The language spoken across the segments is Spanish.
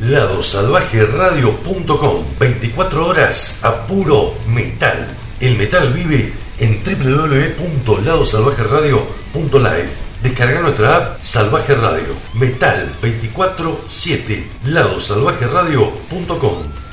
ladosalvajeradio.com 24 horas a puro metal. El metal vive en www.ladosalvajeradio.live. Descarga nuestra app Salvaje Radio. Metal 24-7. Ladosalvajeradio.com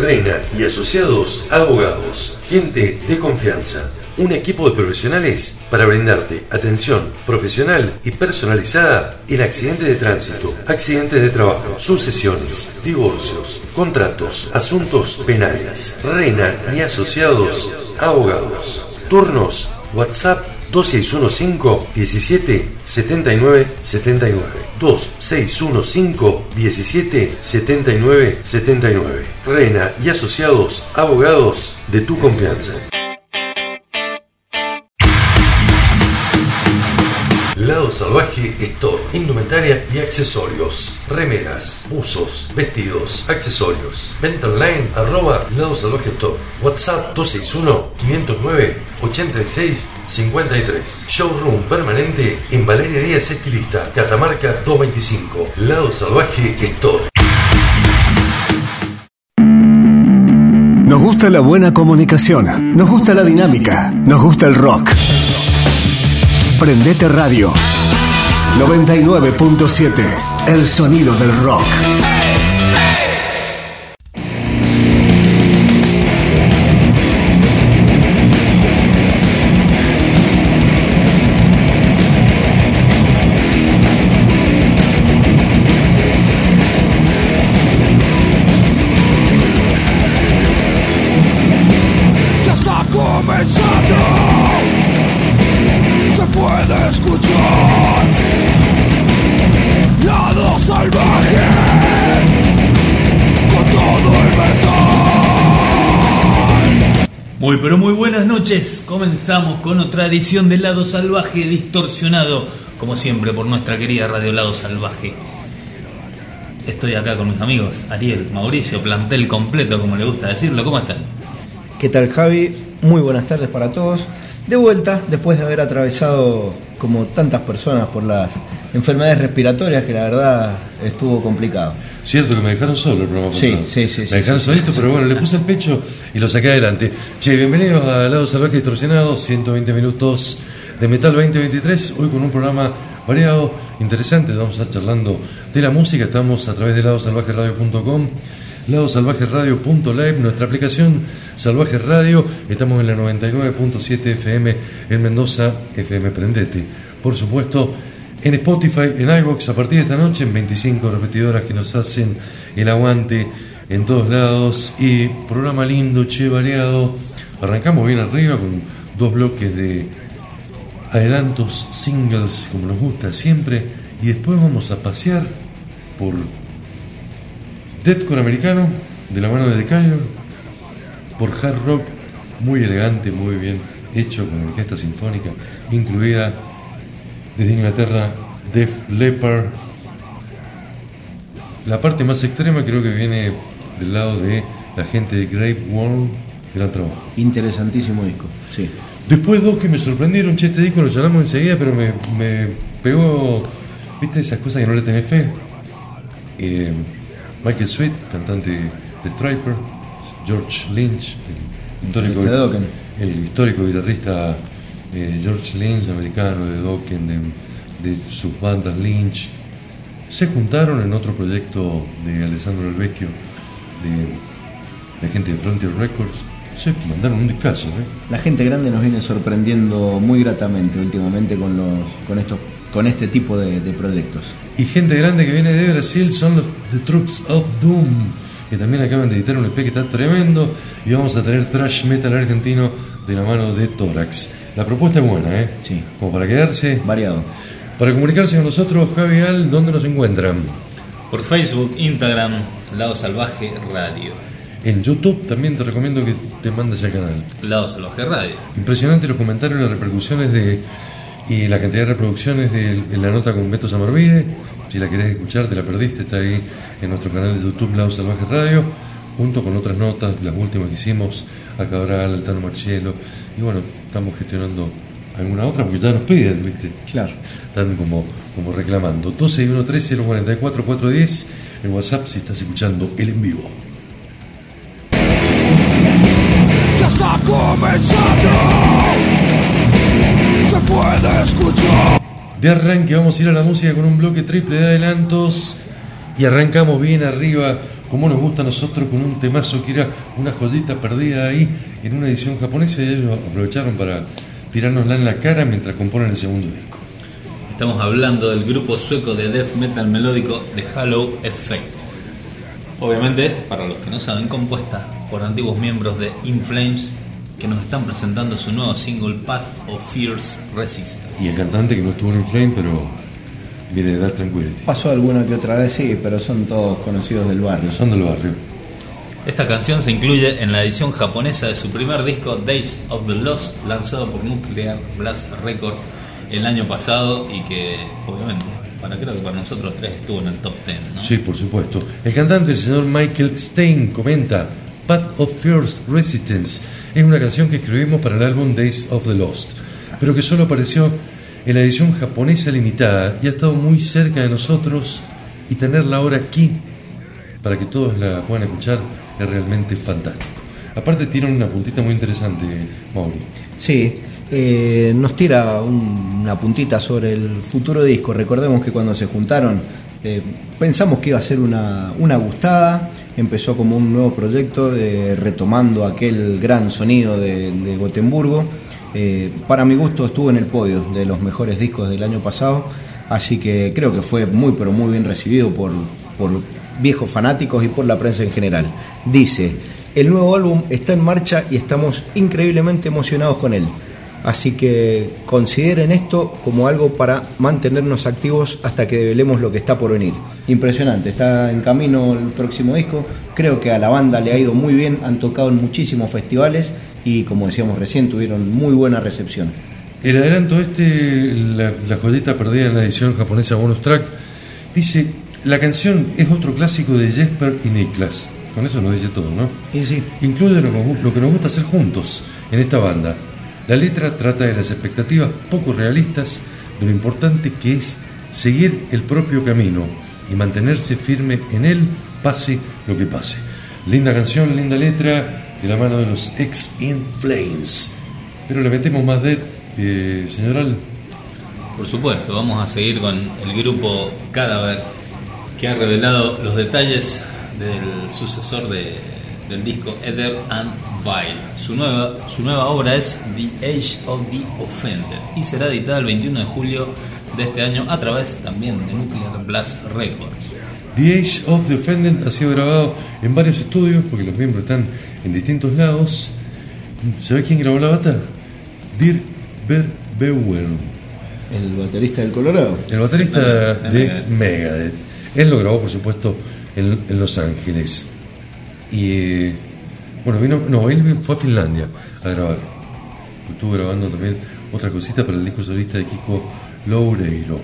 Reina y asociados abogados. Gente de confianza. Un equipo de profesionales para brindarte atención profesional y personalizada en accidentes de tránsito, accidentes de trabajo, sucesiones, divorcios, contratos, asuntos penales. Reina y asociados abogados. Turnos WhatsApp 2615 17 79 79 2615 17 79 79 Reina y asociados abogados de tu confianza. Salvaje Store, indumentaria y accesorios, remeras, buzos, vestidos, accesorios. Venta online arroba Lado Salvaje Store. WhatsApp 261-509-8653. Showroom permanente en Valeria Díaz Estilista, Catamarca 225. Lado Salvaje Store. Nos gusta la buena comunicación, nos gusta la dinámica, nos gusta el rock. Prendete Radio 99.7 El sonido del rock. Comenzamos con otra edición del Lado Salvaje distorsionado, como siempre por nuestra querida Radio Lado Salvaje. Estoy acá con mis amigos Ariel, Mauricio, plantel completo, como le gusta decirlo. ¿Cómo están? ¿Qué tal Javi? Muy buenas tardes para todos. De vuelta, después de haber atravesado como tantas personas por las enfermedades respiratorias, que la verdad estuvo complicado. Cierto que me dejaron solo el programa Sí, pasado. sí, sí, Me sí, dejaron sí, solito, sí, pero bueno, le puse el pecho y lo saqué adelante. Che, bienvenidos a Lado Salvaje Distorsionado, 120 minutos de Metal 2023. Hoy con un programa variado, interesante. Vamos a estar charlando de la música. Estamos a través de ladosalvajeradio.com, ladosalvajeradio.live, nuestra aplicación Salvaje Radio. Estamos en la 99.7 FM en Mendoza, FM Prendete. Por supuesto, en Spotify, en iVoox, a partir de esta noche, en 25 repetidoras que nos hacen el aguante en todos lados. Y programa lindo, che, variado. Arrancamos bien arriba con dos bloques de adelantos, singles, como nos gusta siempre. Y después vamos a pasear por Deathcore americano, de la mano de Caliber, por hard rock, muy elegante, muy bien hecho, con orquesta sinfónica, incluida desde Inglaterra, Def Leppard. La parte más extrema creo que viene del lado de la gente de Grave Worm, gran trabajo. Interesantísimo disco, sí. Después dos que me sorprendieron, che, este disco lo llamamos enseguida, pero me, me pegó, viste, esas cosas que no le tenés fe. Eh, Michael Sweet, cantante de Striper, George Lynch, histórico, el histórico guitarrista George Lynch, americano de Dokken, de, de sus bandas Lynch, se juntaron en otro proyecto de Alessandro El Vecchio, de la gente de Frontier Records, se mandaron un discazo, ¿eh? La gente grande nos viene sorprendiendo muy gratamente últimamente con los con estos con este tipo de, de proyectos. Y gente grande que viene de Brasil son los The Troops of Doom, que también acaban de editar un EP que está tremendo. Y vamos a tener trash metal argentino de la mano de Tórax. La propuesta es buena, ¿eh? Sí. Como para quedarse. Variado. Para comunicarse con nosotros, Javi Al, ¿dónde nos encuentran? Por Facebook, Instagram, Lado Salvaje Radio. En YouTube también te recomiendo que te mandes al canal. Lado Salvaje Radio. Impresionante los comentarios, las repercusiones de y la cantidad de reproducciones de la nota con Beto Samarvide. Si la querés escuchar, te la perdiste, está ahí en nuestro canal de YouTube Lado Salvaje Radio, junto con otras notas, las últimas que hicimos, a Cabral, Altano Marcielo. Y bueno, estamos gestionando alguna otra porque ya nos piden, ¿viste? Claro. Están como, como reclamando. 12 13 044 410 en WhatsApp si estás escuchando el en vivo. Ya está comenzando. Se puede escuchar. De arranque vamos a ir a la música con un bloque triple de adelantos y arrancamos bien arriba, como nos gusta a nosotros, con un temazo que era una joyita perdida ahí en una edición japonesa y ellos aprovecharon para tirárnosla en la cara mientras componen el segundo disco. Estamos hablando del grupo sueco de death metal melódico The Hollow Effect. Obviamente, para los que no saben, compuesta por antiguos miembros de In Flames que nos están presentando su nuevo single Path of Fierce Resistance. Y el cantante que no estuvo en Flame, pero viene de Dark Tranquility. Pasó alguna que otra vez, sí, pero son todos conocidos del barrio. Son del barrio. Esta canción se incluye en la edición japonesa de su primer disco Days of the Lost, lanzado por Nuclear Blast Records el año pasado y que obviamente para creo que para nosotros tres estuvo en el top 10, ¿no? Sí, por supuesto. El cantante, el señor Michael Stein, comenta Path of Fierce Resistance. Es una canción que escribimos para el álbum Days of the Lost, pero que solo apareció en la edición japonesa limitada y ha estado muy cerca de nosotros y tenerla ahora aquí para que todos la puedan escuchar es realmente fantástico. Aparte tiene una puntita muy interesante, Mauri. Sí, eh, nos tira un- una puntita sobre el futuro disco. Recordemos que cuando se juntaron eh, pensamos que iba a ser una, una gustada. Empezó como un nuevo proyecto eh, retomando aquel gran sonido de, de Gotemburgo. Eh, para mi gusto estuvo en el podio de los mejores discos del año pasado. Así que creo que fue muy pero muy bien recibido por, por viejos fanáticos y por la prensa en general. Dice, el nuevo álbum está en marcha y estamos increíblemente emocionados con él. Así que consideren esto como algo para mantenernos activos hasta que develemos lo que está por venir. Impresionante, está en camino el próximo disco. Creo que a la banda le ha ido muy bien, han tocado en muchísimos festivales y como decíamos recién tuvieron muy buena recepción. El adelanto este, la, la joyita perdida en la edición japonesa bonus track, dice, la canción es otro clásico de Jesper y Niklas. Con eso nos dice todo, ¿no? Y sí, Incluye lo, lo que nos gusta hacer juntos en esta banda. La letra trata de las expectativas poco realistas, de lo importante que es seguir el propio camino y mantenerse firme en él, pase lo que pase. Linda canción, linda letra, de la mano de los ex In Flames. Pero le metemos más de, eh, señor Al. Por supuesto, vamos a seguir con el grupo Cadáver que ha revelado los detalles del sucesor de- del disco Ether and Vile. Su nueva, su nueva obra es The Age of the Offended y será editada el 21 de julio de este año a través también de Nuclear Blast Records. The Age of the Offended ha sido grabado en varios estudios porque los miembros están en distintos lados. ¿Sabe quién grabó la bata? Dirk Verbeuer, el baterista del Colorado. el baterista de de Megadeth. Él lo grabó, por supuesto, en, en Los Ángeles. Y bueno, vino, no, él fue a Finlandia a grabar. Estuvo grabando también otra cosita para el disco solista de Kiko Loureiro.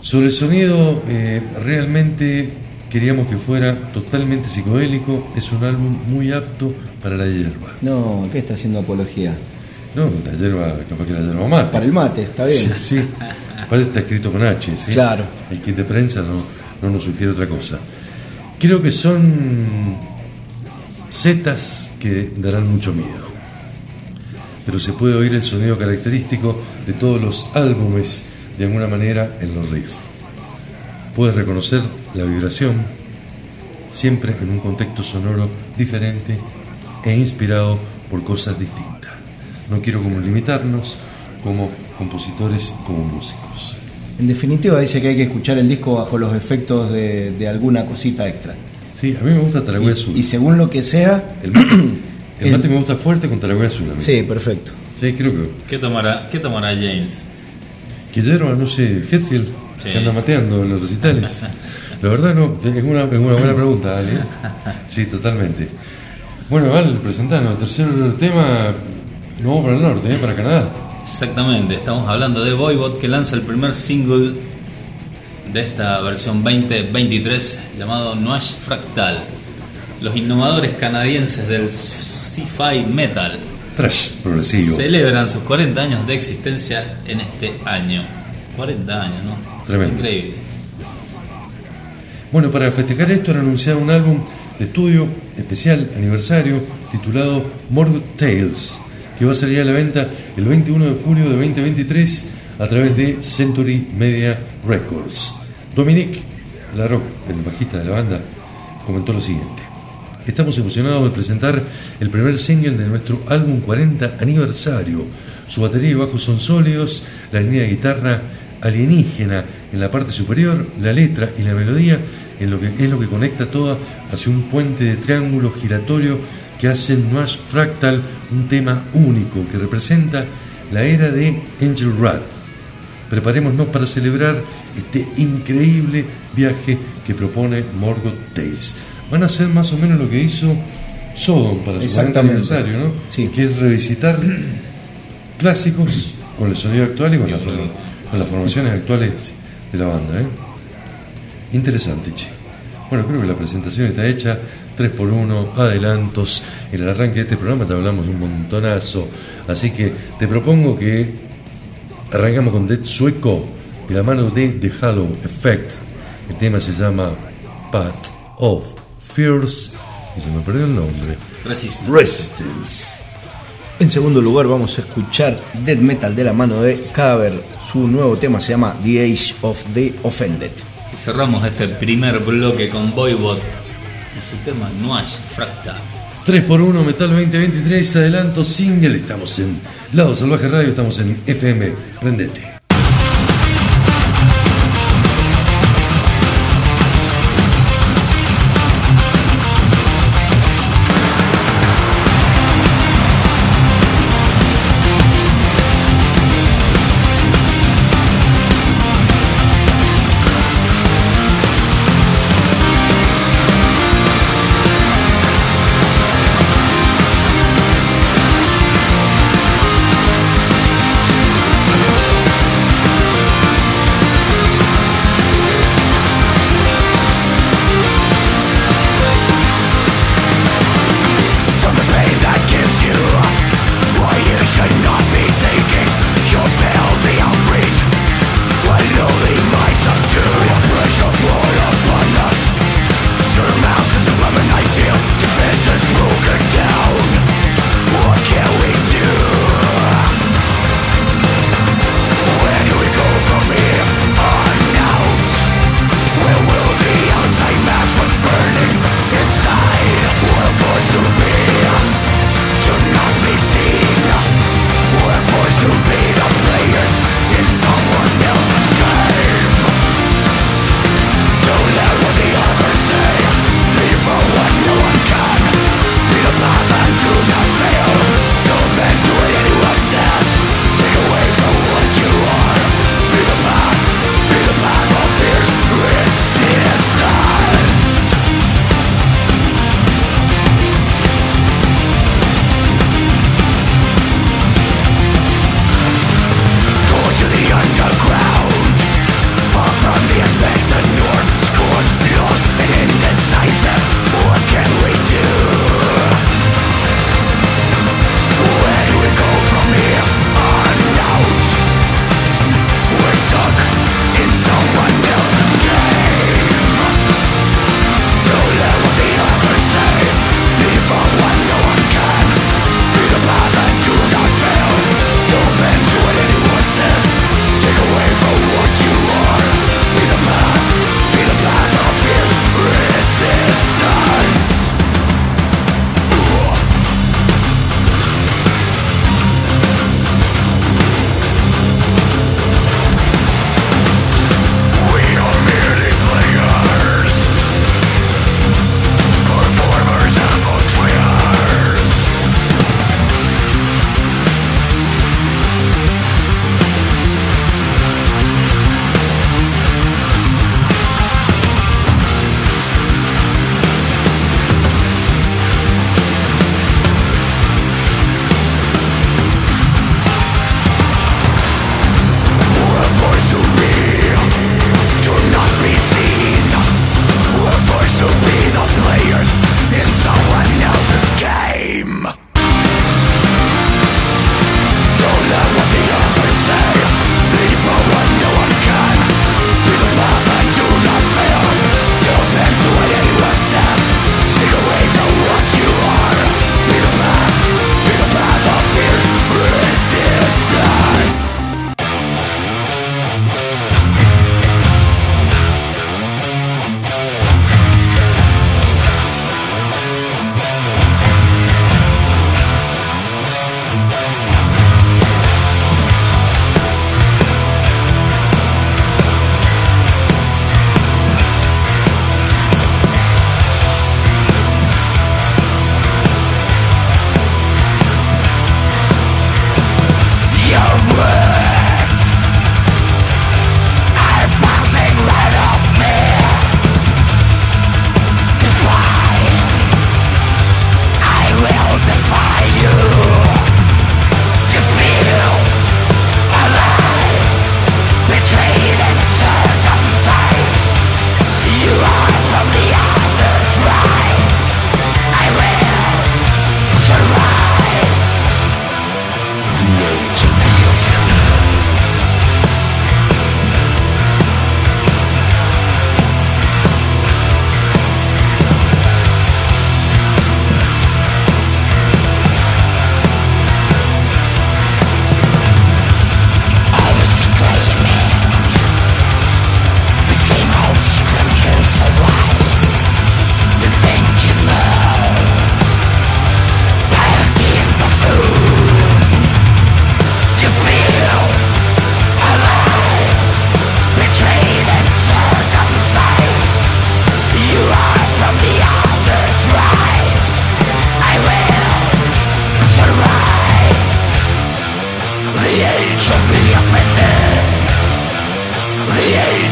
Sobre el sonido, eh, realmente queríamos que fuera totalmente psicodélico. Es un álbum muy apto para la hierba. No, ¿qué está haciendo apología? No, la hierba, capaz que la hierba mata. Para el mate, está bien. Sí, sí. Aparte está escrito con H, ¿sí? Claro. El kit de prensa no, no nos sugiere otra cosa. Creo que son setas que darán mucho miedo. Pero se puede oír el sonido característico de todos los álbumes de alguna manera en los riffs. Puedes reconocer la vibración siempre en un contexto sonoro diferente e inspirado por cosas distintas. No quiero como limitarnos como compositores, como músicos. En definitiva dice que hay que escuchar el disco bajo los efectos de, de alguna cosita extra. Sí, a mí me gusta Taragüe Azul. Y, según lo que sea, El mate, el el- mate me gusta fuerte con Taragüe Azul. a mí. sí, perfecto. Sí, creo que. ¿Qué tomará, qué tomará James? Que hierba, no sé, Hetfield, Sí. que anda mateando en los recitales. La verdad, no, es una, es una buena pregunta, Ale. Sí, totalmente. Bueno, Al, presentanos, el tercer tema, no vamos para el norte, ¿eh? para Canadá. Exactamente, estamos hablando de Voivod que lanza el primer single de esta versión 2023 llamado Noise Fractal. Los innovadores canadienses del sci-fi metal trash progresivo. Celebran sus 40 años de existencia en este año. 40 años, ¿no? Tremendo. Increíble. Bueno, para festejar esto han anunciado un álbum de estudio especial aniversario titulado Morgoth Tales, que va a salir a la venta el 21 de julio de 2023 a través de Century Media Records. Dominic Larocque, el bajista de la banda, comentó lo siguiente. Estamos emocionados de presentar el primer single de nuestro álbum 40 aniversario. Su batería y bajo son sólidos, la línea de guitarra alienígena en la parte superior, la letra y la melodía en lo que, es lo que conecta todo hacia un puente de triángulo giratorio que hace Nash Fractal un tema único que representa la era de Angel Rat. Preparémonos para celebrar este increíble viaje que propone Morgoth Tales. Van a hacer más o menos lo que hizo Sodom para su 40 Exactamente. aniversario, ¿no? Sí. Que es revisitar clásicos con el sonido actual y con, las, forma- con las formaciones actuales de la banda. ¿eh? Interesante, che. Bueno, creo que la presentación está hecha. 3x1, adelantos. En el arranque de este programa te hablamos un montonazo. Así que te propongo que arrancamos con Dead Sueco de la mano de The Hollow Effect. El tema se llama Path of Fears. Y se me perdió el nombre. Resist. Resistance. En segundo lugar vamos a escuchar Death Metal de la mano de Caver. Su nuevo tema se llama The Age of the Offended. Cerramos este primer bloque con Voivod su tema Nuash Fractal. 3x1 Metal 2023, adelanto single. Estamos en Lado Salvaje Radio, estamos en FM. Prendete.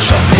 shot.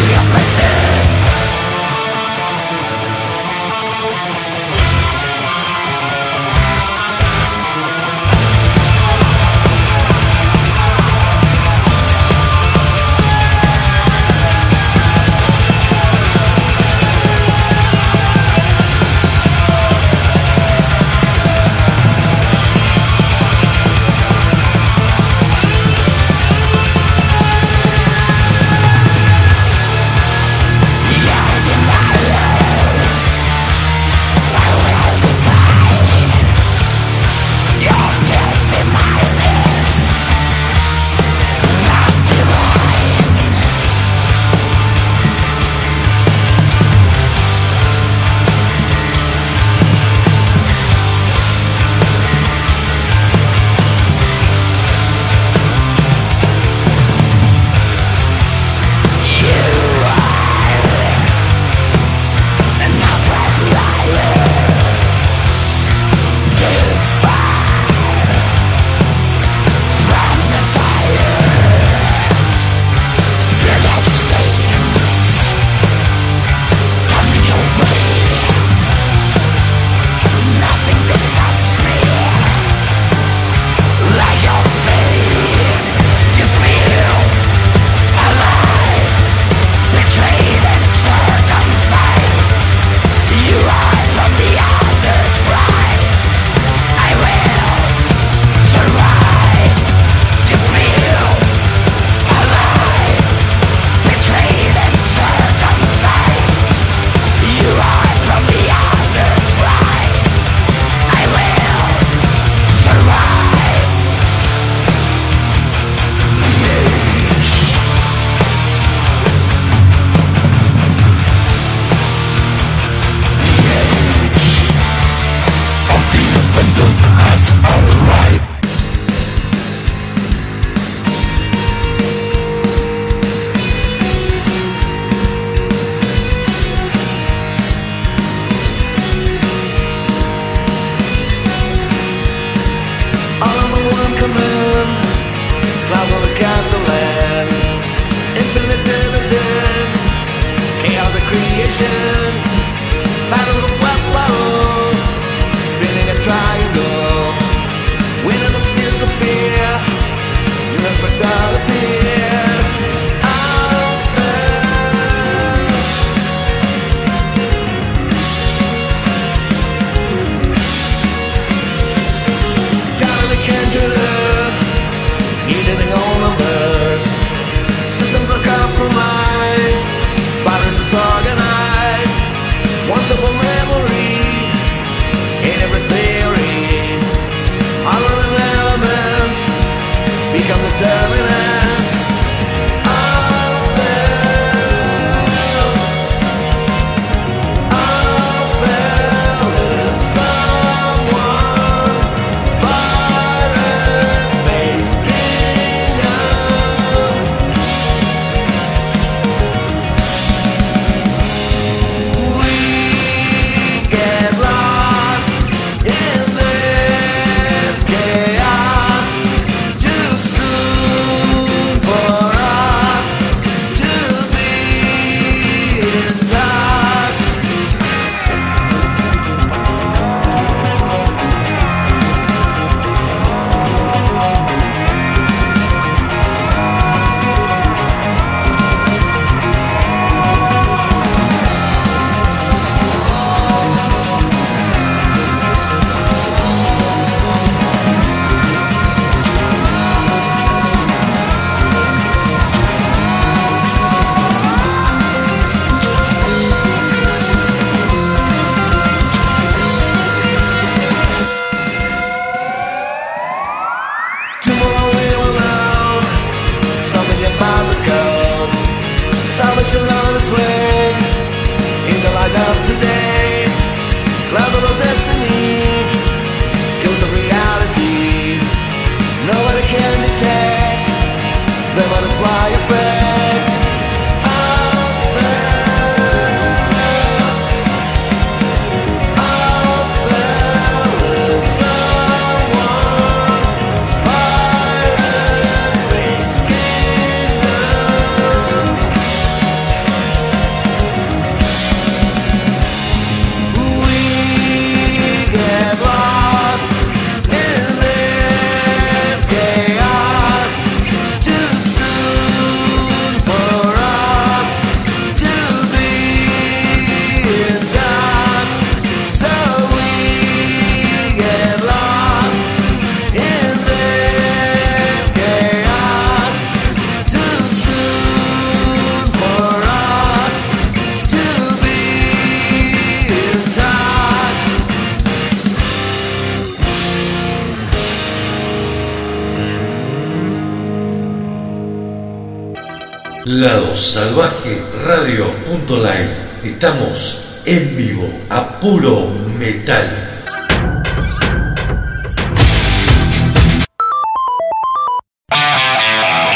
Salvaje Radio.live. Estamos en vivo a puro metal.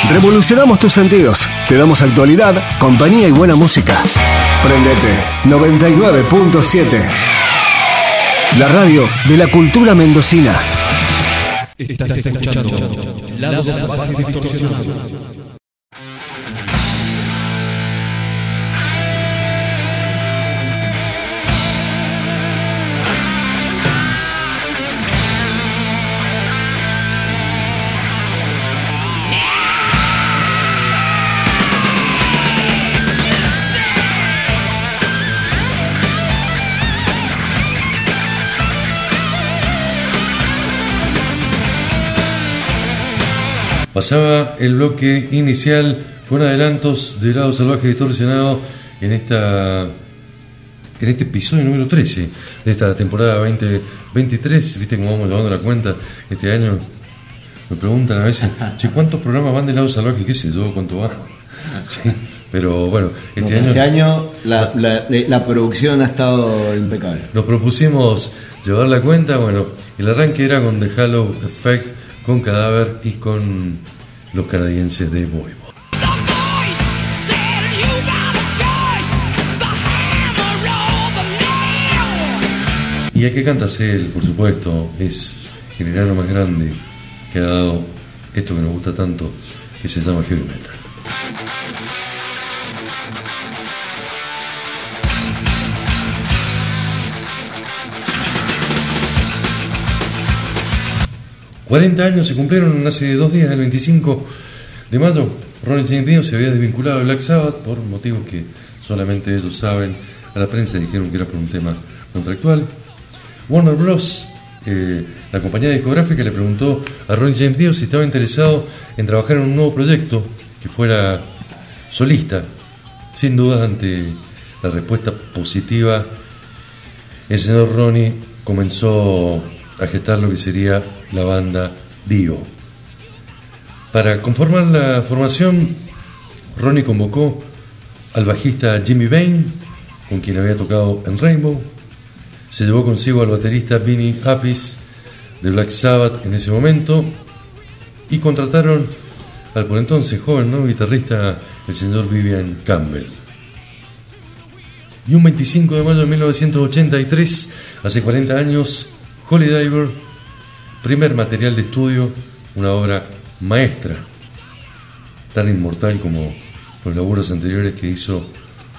Revolucionamos tus sentidos. Te damos actualidad, compañía y buena música. Prendete 99.7. La radio de la cultura mendocina. Estás escuchando Lado Salvaje Distorsionado. Pasaba el bloque inicial con adelantos de lado salvaje distorsionado en esta en este episodio número 13 de esta temporada 2023. ¿Viste cómo vamos llevando la cuenta este año? Me preguntan a veces, che, ¿cuántos programas van de lado salvaje? ¿Qué sé yo? ¿Cuánto va? Sí, pero bueno, este No, año. este año la, la- la producción ha estado impecable. Nos propusimos llevar la cuenta, bueno, el arranque era con The Halo Effect, con Cadáver y con los canadienses de Voivod. Y el que canta él, por supuesto, es el enano más grande que ha dado esto que nos gusta tanto, que se llama heavy metal. ...40 años se cumplieron hace dos días, el 25 de mayo. Ronnie James Dio se había desvinculado de Black Sabbath por motivos que solamente ellos saben. A la prensa dijeron que era por un tema contractual. Warner Bros., eh, la compañía discográfica, le preguntó a Ronnie James Dio si estaba interesado en trabajar en un nuevo proyecto que fuera solista. Sin duda, ante la respuesta positiva, el señor Ronnie comenzó a gestar lo que sería la banda Dio. Para conformar la formación, Ronnie convocó al bajista Jimmy Bain, con quien había tocado en Rainbow. Se llevó consigo al baterista Vinnie Appice de Black Sabbath en ese momento y contrataron al por entonces joven guitarrista el señor Vivian Campbell. Y un 25 de mayo de 1983, hace 40 años, Holy Diver, primer material de estudio, una obra maestra, tan inmortal como los laburos anteriores que hizo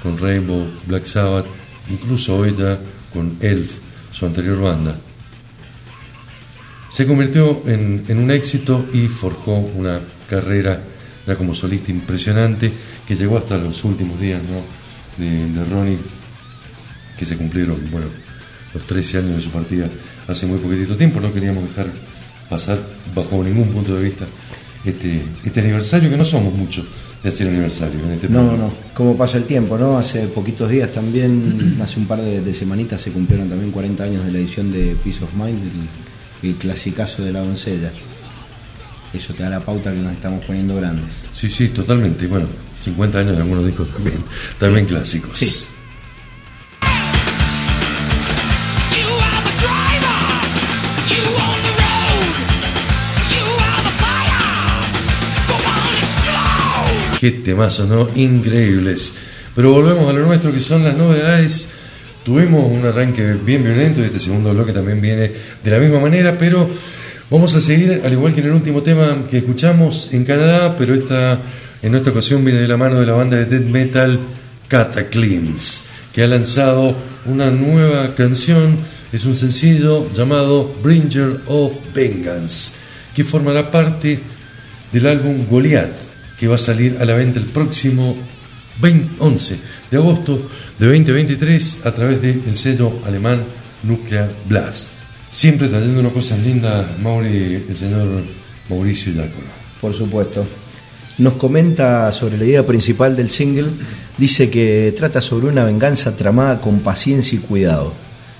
con Rainbow, Black Sabbath, incluso hoy ya con Elf, su anterior banda. Se convirtió en, en un éxito y forjó una carrera ya como solista impresionante que llegó hasta los últimos días ¿no? de, de Ronnie, que se cumplieron, bueno, los 13 años de su partida hace muy poquitito tiempo. No queríamos dejar pasar bajo ningún punto de vista este, este aniversario, que no somos muchos de hacer aniversario en este No, programa. no, cómo pasa el tiempo, ¿no? Hace poquitos días también, hace un par de, de semanitas se cumplieron también 40 años de la edición de Peace of Mind, el, el clasicazo de la doncella. Eso te da la pauta que nos estamos poniendo grandes. Sí, sí, totalmente. Bueno, 50 años de algunos discos también, también clásicos. Sí. Qué temazos, ¿no? Increíbles. Pero volvemos a lo nuestro, que son las novedades. Tuvimos un arranque bien violento y este segundo bloque también viene de la misma manera, pero vamos a seguir, al igual que en el último tema que escuchamos en Canadá, pero esta, en esta ocasión viene de la mano de la banda de death metal Cataclysms, que ha lanzado una nueva canción, es un sencillo llamado Bringer of Vengeance, que formará parte del álbum Goliath, que va a salir a la venta el próximo 20 11 de agosto de 2023 a través del sello alemán Nuclear Blast. Siempre trayendo unas cosas lindas, Mauri, el señor Mauricio Yácono. Por supuesto. Nos comenta sobre la idea principal del single. Dice que trata sobre una venganza tramada con paciencia y cuidado.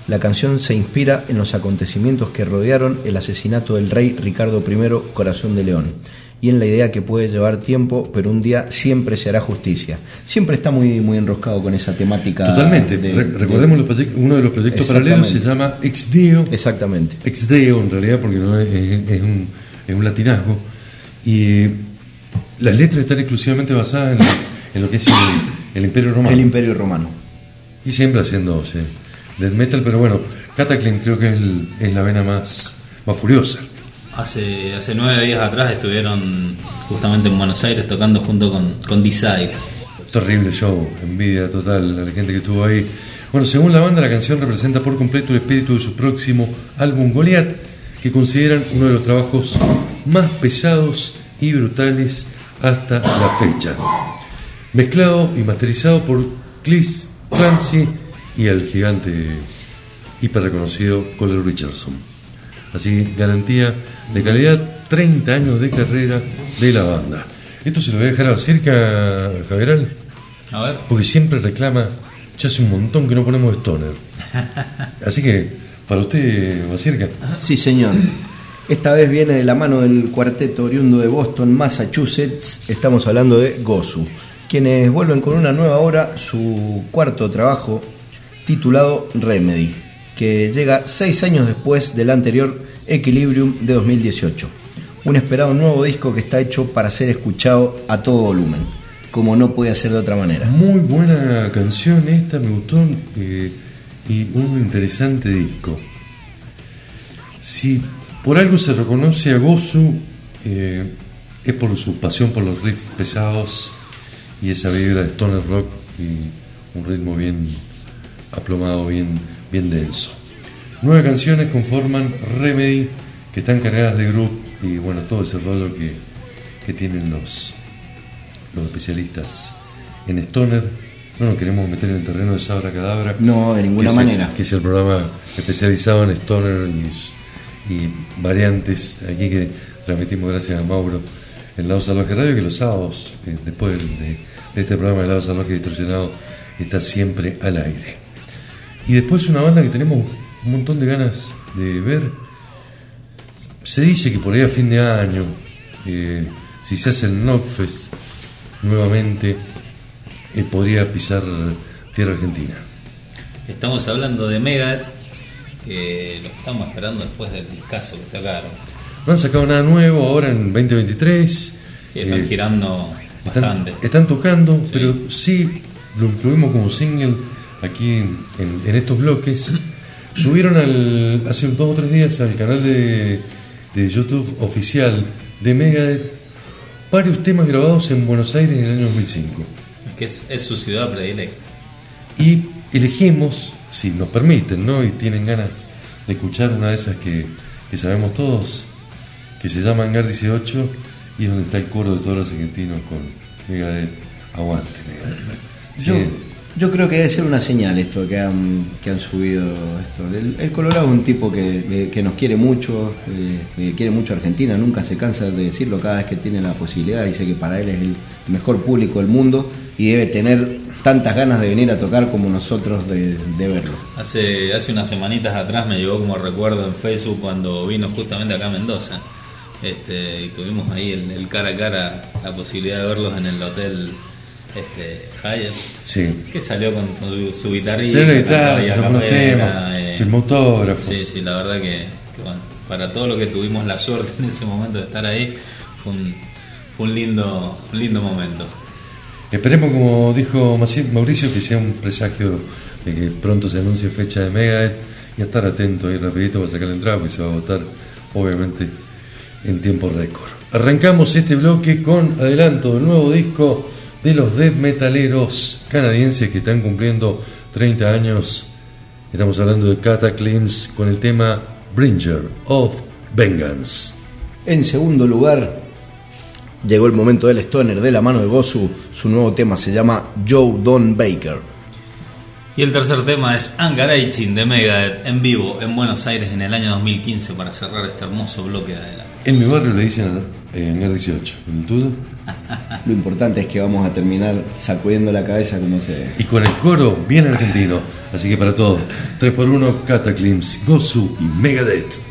La canción se inspira en los acontecimientos que rodearon el asesinato del rey Ricardo I Corazón de León y en la idea que puede llevar tiempo, pero un día siempre se hará justicia. Siempre está muy, muy enroscado con esa temática. Totalmente. de- Re- de- recordemos los uno de los proyectos paralelos se llama Exdeo. Exactamente. Exdeo en realidad porque no es, es- es un, es un latinazgo. Y las letras están exclusivamente basadas en, en lo que es el, el Imperio Romano. El Imperio Romano. Y siempre haciéndose death metal, pero bueno, Cataclysm creo que es, el- es la vena más, más furiosa. Hace, hace nueve días atrás estuvieron justamente en Buenos Aires tocando junto con, con Desire. Terrible show, envidia total a la gente que estuvo ahí. Bueno, según la banda, la canción representa por completo el espíritu de su próximo álbum Goliath, que consideran uno de los trabajos más pesados y brutales hasta la fecha. Mezclado y masterizado por Chris Clancy y el gigante hiper reconocido Cole Richardson. Así, garantía de calidad, 30 años de carrera de la banda. Esto se lo voy a dejar a cerca, Javeral, A ver, porque siempre reclama, ya hace un montón que no ponemos Stoner. Así que, para usted, Bacirca, Sí, señor. Esta vez viene de la mano del cuarteto oriundo de Boston, Massachusetts. Estamos hablando de Gozu, quienes vuelven con una nueva obra, su cuarto trabajo, titulado Remedy, que llega seis años después del anterior Equilibrium de 2018. Un esperado nuevo disco que está hecho para ser escuchado a todo volumen, como no puede ser de otra manera. muy buena canción esta, me gustó, eh, y un interesante disco. Si por algo se reconoce a Gozu, eh, es por su pasión por los riffs pesados y esa vibra de stoner rock y un ritmo bien aplomado, bien, bien denso. Nueve canciones conforman Remedy, que están cargadas de groove y bueno, todo ese rollo que, que tienen los, los especialistas en Stoner. No nos queremos meter en el terreno de Sabra Cadabra. No, de ninguna que es el- manera. que es el programa especializado en Stoner y, y variantes, aquí que transmitimos gracias a Mauro en Lado Salvaje Radio, que los sábados, eh, después de este programa de Lado Salvaje Distorsionado, está siempre al aire. Y después una banda que tenemos un montón de ganas de ver. Se dice que por ahí a fin de año, eh, si se hace el Knockfest nuevamente, eh, podría pisar tierra argentina. estamos hablando de Megadeth, que lo estamos esperando después del discazo que sacaron. No han sacado nada nuevo ahora en 2023. Sí, están eh, girando están, bastante. están tocando, pero sí lo incluimos como single aquí en, en estos bloques. Subieron al, hace dos o tres días al canal de, de YouTube oficial de Megadeth varios temas grabados en Buenos Aires en el año 2005. Es que es, es su ciudad predilecta. Y elegimos, si nos permiten, ¿no? Y tienen ganas de escuchar una de esas que, que sabemos todos, que se llama Hangar 18 y es donde está el coro de todos los argentinos con Megadeth. Aguante, Megadeth. Yo, Sí. yo creo que debe ser una señal esto que han, que han subido esto. El, Colorado es un tipo que, que nos quiere mucho, eh, que quiere mucho a Argentina, nunca se cansa de decirlo cada vez que tiene la posibilidad, dice que para él es el mejor público del mundo y debe tener tantas ganas de venir a tocar como nosotros de, de verlo. Hace, hace unas semanitas atrás me llegó como recuerdo en Facebook cuando vino justamente acá a Mendoza. Este, y tuvimos ahí el cara a cara la posibilidad de verlos en el hotel este, Hyatt, Sí. que salió con su, su guitarrita, la guitarra, temas, eh, firmó autógrafos. Sí, sí, la verdad que, que bueno, para todo lo que tuvimos la suerte en ese momento de estar ahí, fue un, fue un lindo, un lindo momento. Esperemos, como dijo Mauricio, que sea un presagio de que pronto se anuncie fecha de Megadeth y a estar atento ahí rapidito para sacar la entrada, porque se va a votar, obviamente, en tiempo récord. Arrancamos este bloque con adelanto del nuevo disco de los death metaleros canadienses que están cumpliendo 30 años. Estamos hablando de Cataclysms con el tema Bringer of Vengeance. En segundo lugar, llegó el momento del Stoner de la mano de Gozu. Su nuevo tema se llama Joe Don Baker. Y el tercer tema es Hangar 18 de Megadeth en vivo en Buenos Aires en el año 2015 para cerrar este hermoso bloque de adelante. En mi barrio le dicen eh, Hangar 18. ¿En el tuyo? Lo importante es que vamos a terminar sacudiendo la cabeza como se. Y con el coro bien argentino. Así que para todos, 3x1, Cataclysms, Gozu y Megadeth.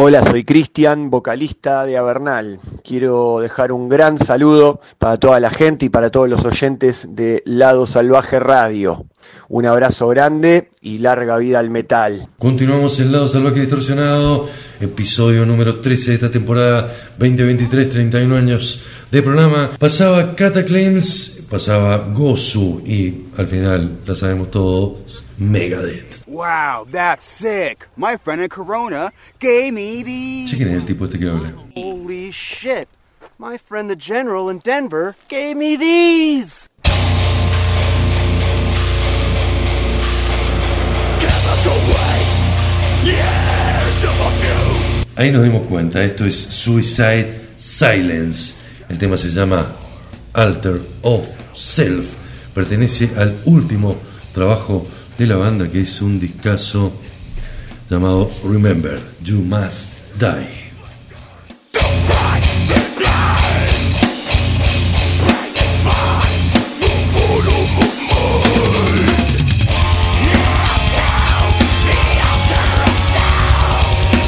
Hola, soy Cristian, vocalista de Avernal. Quiero dejar un gran saludo para toda la gente y para todos los oyentes de Lado Salvaje Radio. Un abrazo grande y larga vida al metal. Continuamos en Lado Salvaje Distorsionado, episodio número 13 de esta temporada 2023, 31 años de programa. Pasaba Cataclysms, pasaba Gozu y al final, la sabemos todos, Megadeth. Wow, that's sick. My friend in Corona gave me these. Che, ¿quién es el tipo este que habla? Holy shit. My friend the general in Denver gave me these. Ahí nos dimos cuenta, esto es Suicide Silence. El tema se llama Alter of Self. Pertenece al último trabajo de la banda que es un discazo llamado Remember, You Must Die.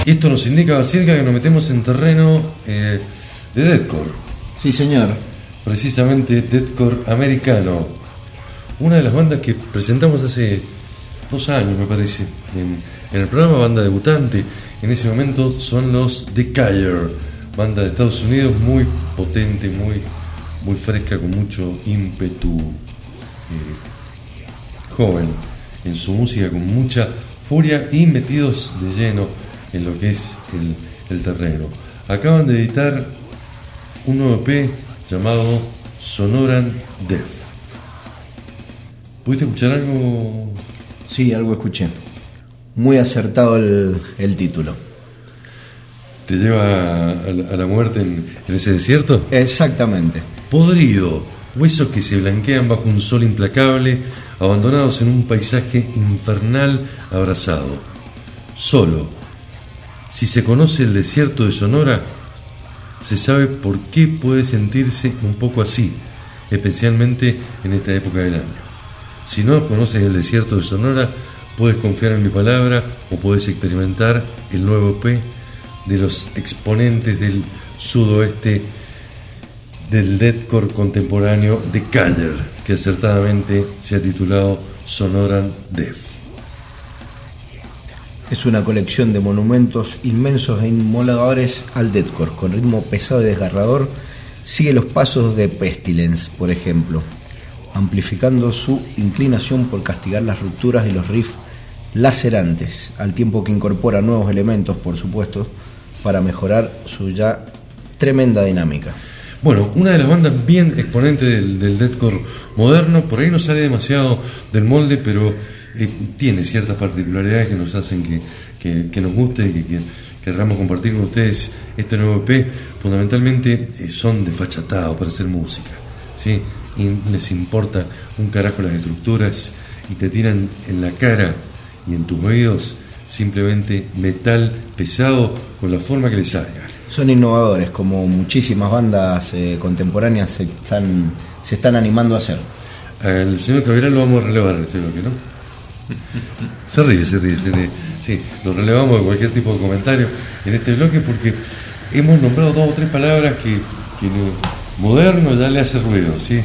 Esto nos indica cerca que nos metemos en terreno eh, de deathcore, Sí, señor. Precisamente deathcore americano. Una de las bandas que presentamos hace dos años, me parece, en, el programa Banda Debutante. En ese momento son los The Kyer, banda de Estados Unidos muy potente, muy, muy fresca, con mucho ímpetu, eh, joven en su música, con mucha furia y metidos de lleno en lo que es el, el terreno. Acaban de editar un nuevo EP llamado Sonoran Death. ¿Pudiste escuchar algo? Sí, algo escuché. Muy acertado el, el título. ¿Te lleva a la, a la muerte en, en ese desierto? Exactamente. Podrido, huesos que se blanquean bajo un sol implacable, abandonados en un paisaje infernal abrazado. Solo. Si se conoce el desierto de Sonora, se sabe por qué puede sentirse un poco así, especialmente en esta época del año. Si no conoces el desierto de Sonora, puedes confiar en mi palabra o puedes experimentar el nuevo EP de los exponentes del sudoeste del deathcore contemporáneo de Caller, que acertadamente se ha titulado Sonoran Death. Es una colección de monumentos inmensos e inmoladores al deathcore, con ritmo pesado y desgarrador. Sigue los pasos de Pestilence, por ejemplo, amplificando su inclinación por castigar las rupturas y los riffs lacerantes, al tiempo que incorpora nuevos elementos, por supuesto, para mejorar su ya tremenda dinámica. Bueno, una de las bandas bien exponentes del, del deathcore moderno, por ahí no sale demasiado del molde, pero eh, tiene ciertas particularidades que nos hacen que, que- que nos guste y que, que querramos compartir con ustedes este nuevo EP. Fundamentalmente eh, son desfachatados para hacer música, ¿sí? Y les importa un carajo las estructuras y te tiran en la cara y en tus oídos simplemente metal pesado con la forma que les salga. Son innovadores, como muchísimas bandas eh, contemporáneas se están, se están animando a hacer. Al señor Cabrera lo vamos a relevar este bloque, ¿no? Se ríe, se ríe, se ríe. Sí, lo relevamos de cualquier tipo de comentario en este bloque porque hemos nombrado dos o tres palabras que, que lo moderno ya le hace ruido, ¿sí?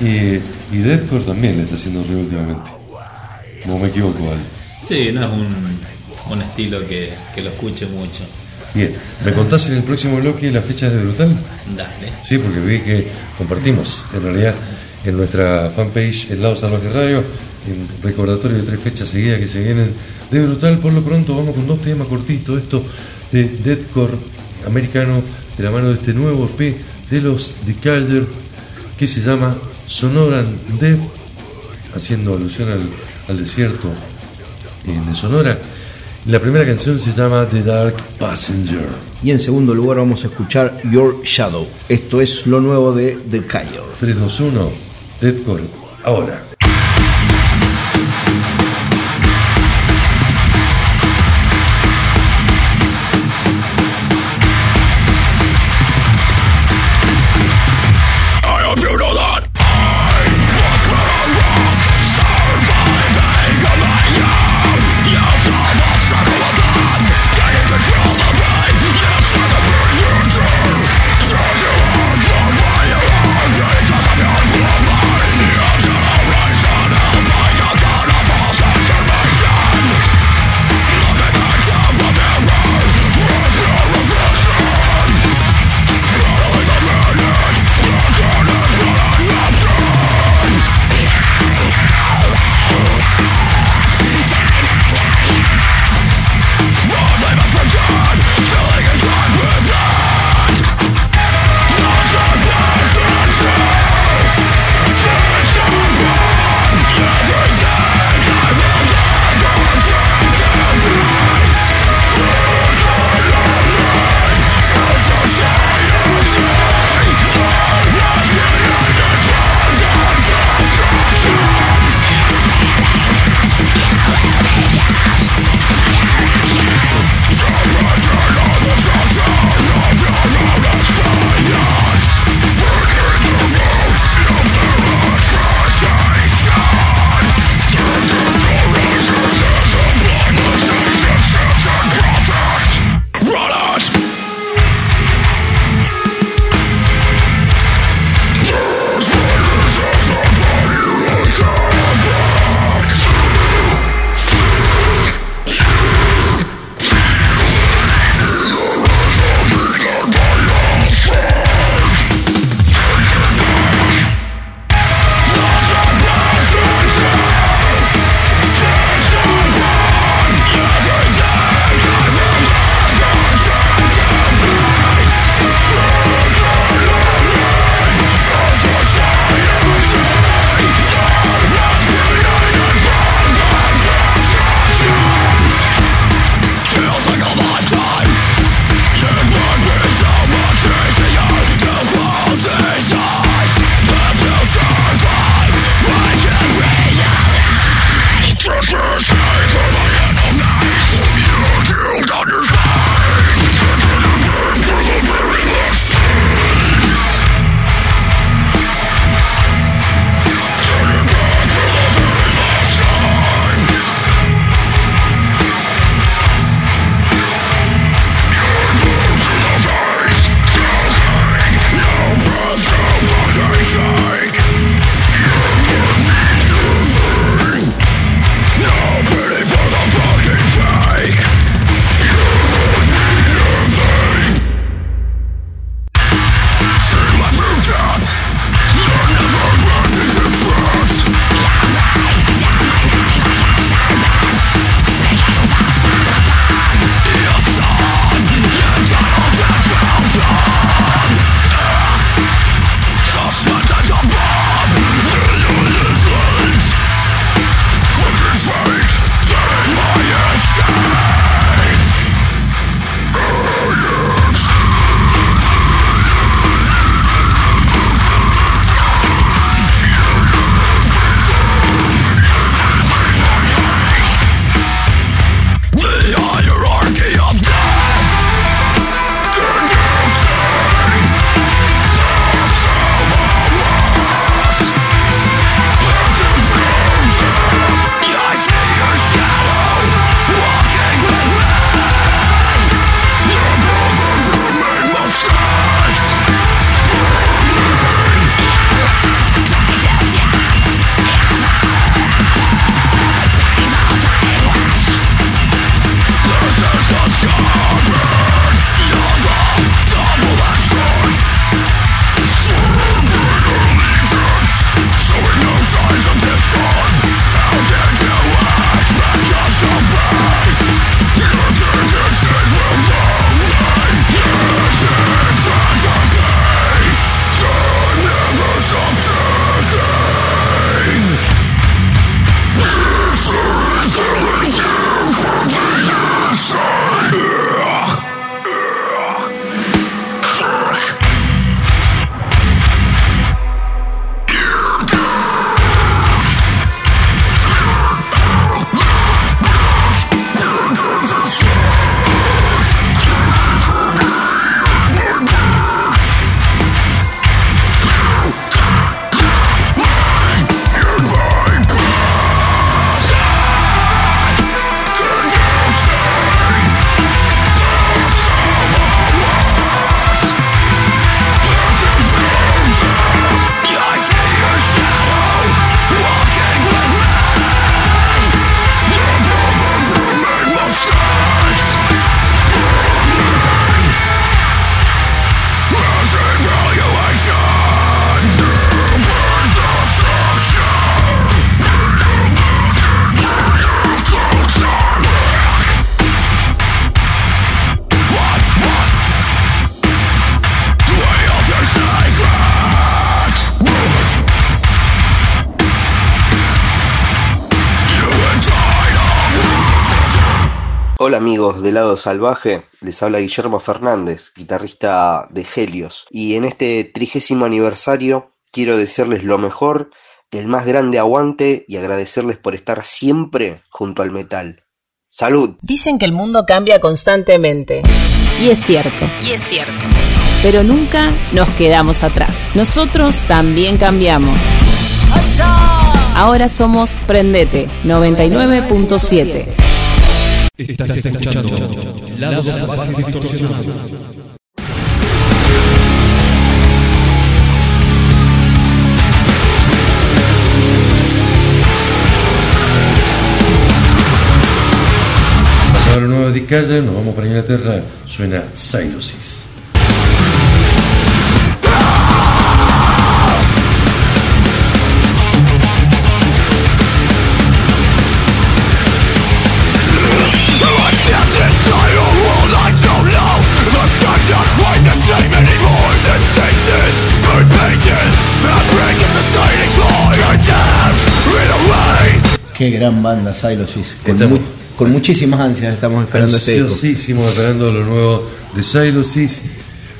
Y, y Deathcore también le está haciendo ruido últimamente. No me equivoco, ¿vale? Sí, no es un, un estilo que, que lo escuche mucho. Bien, ¿me contás en el próximo bloque las fechas de Brutal? Dale. Sí, porque vi que compartimos en realidad en nuestra fanpage El Lado Salvaje Radio un recordatorio de tres fechas seguidas que se vienen de brutal. Por lo pronto vamos con dos temas cortitos. Esto de Deathcore americano de la mano de este nuevo EP de los The Calder que se llama Sonoran Death, haciendo alusión al, al desierto eh, de Sonora. La primera canción se llama The Dark Passenger. Y en segundo lugar vamos a escuchar Your Shadow. Esto es lo nuevo de The Kyler. 3, 2, 1, Deadcore, ahora. Hola amigos de Lado Salvaje, les habla Guillermo Fernández, guitarrista de Helios, y en este trigésimo aniversario quiero decirles lo mejor, el más grande aguante y agradecerles por estar siempre junto al metal. ¡Salud! Dicen que el mundo cambia constantemente. Y es cierto. Y es cierto. Pero nunca nos quedamos atrás. Nosotros también cambiamos. Ahora somos Prendete 99.7. Estás escuchando Lado Salvaje Distorsionado. Nuevo de Dicaya, nos vamos para Inglaterra, suena Silosis. Qué gran banda, Silosis. Con, Estamos- mu- con muchísimas ansias estamos esperando este disco. Esperando lo nuevo de Silosis.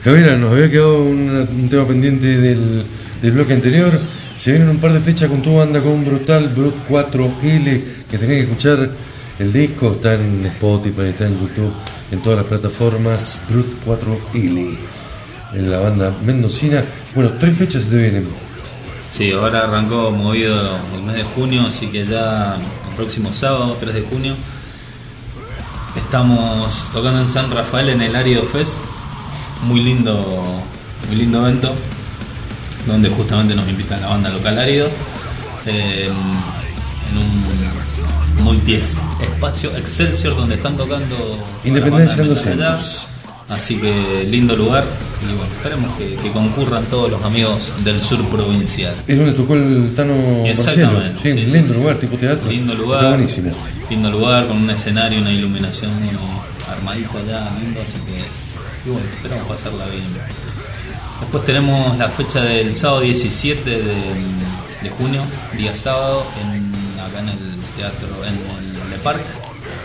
Javier, nos había quedado un, un tema pendiente del, del bloque anterior. Se vienen un par de fechas con tu banda, con un brutal Brut 4L, que tenés que escuchar el disco. Está en Spotify, está en YouTube, en todas las plataformas. Brut 4L, en la banda mendocina. Bueno, tres fechas se te vienen. Sí, ahora arrancó movido el mes de junio, así que ya el próximo sábado, 3 de junio, estamos tocando en San Rafael en el Árido Fest. Muy lindo, muy lindo evento, donde justamente nos invita la banda local Árido, eh, en un multi-espacio Excelsior donde están tocando Independencia banda de metal 200. Así que lindo lugar y bueno, esperemos que, que concurran todos los amigos del sur provincial. Es donde tocó el Tano. Exactamente. Sí, lindo sí, lugar, tipo teatro. Lindo lugar. Está buenísimo. Lindo lugar con un escenario, una iluminación armadita allá, lindo, así que bueno, esperamos pasarla bien. Después tenemos la fecha del sábado 17 de, de junio, día sábado, en, acá en el teatro, en el Le Parc,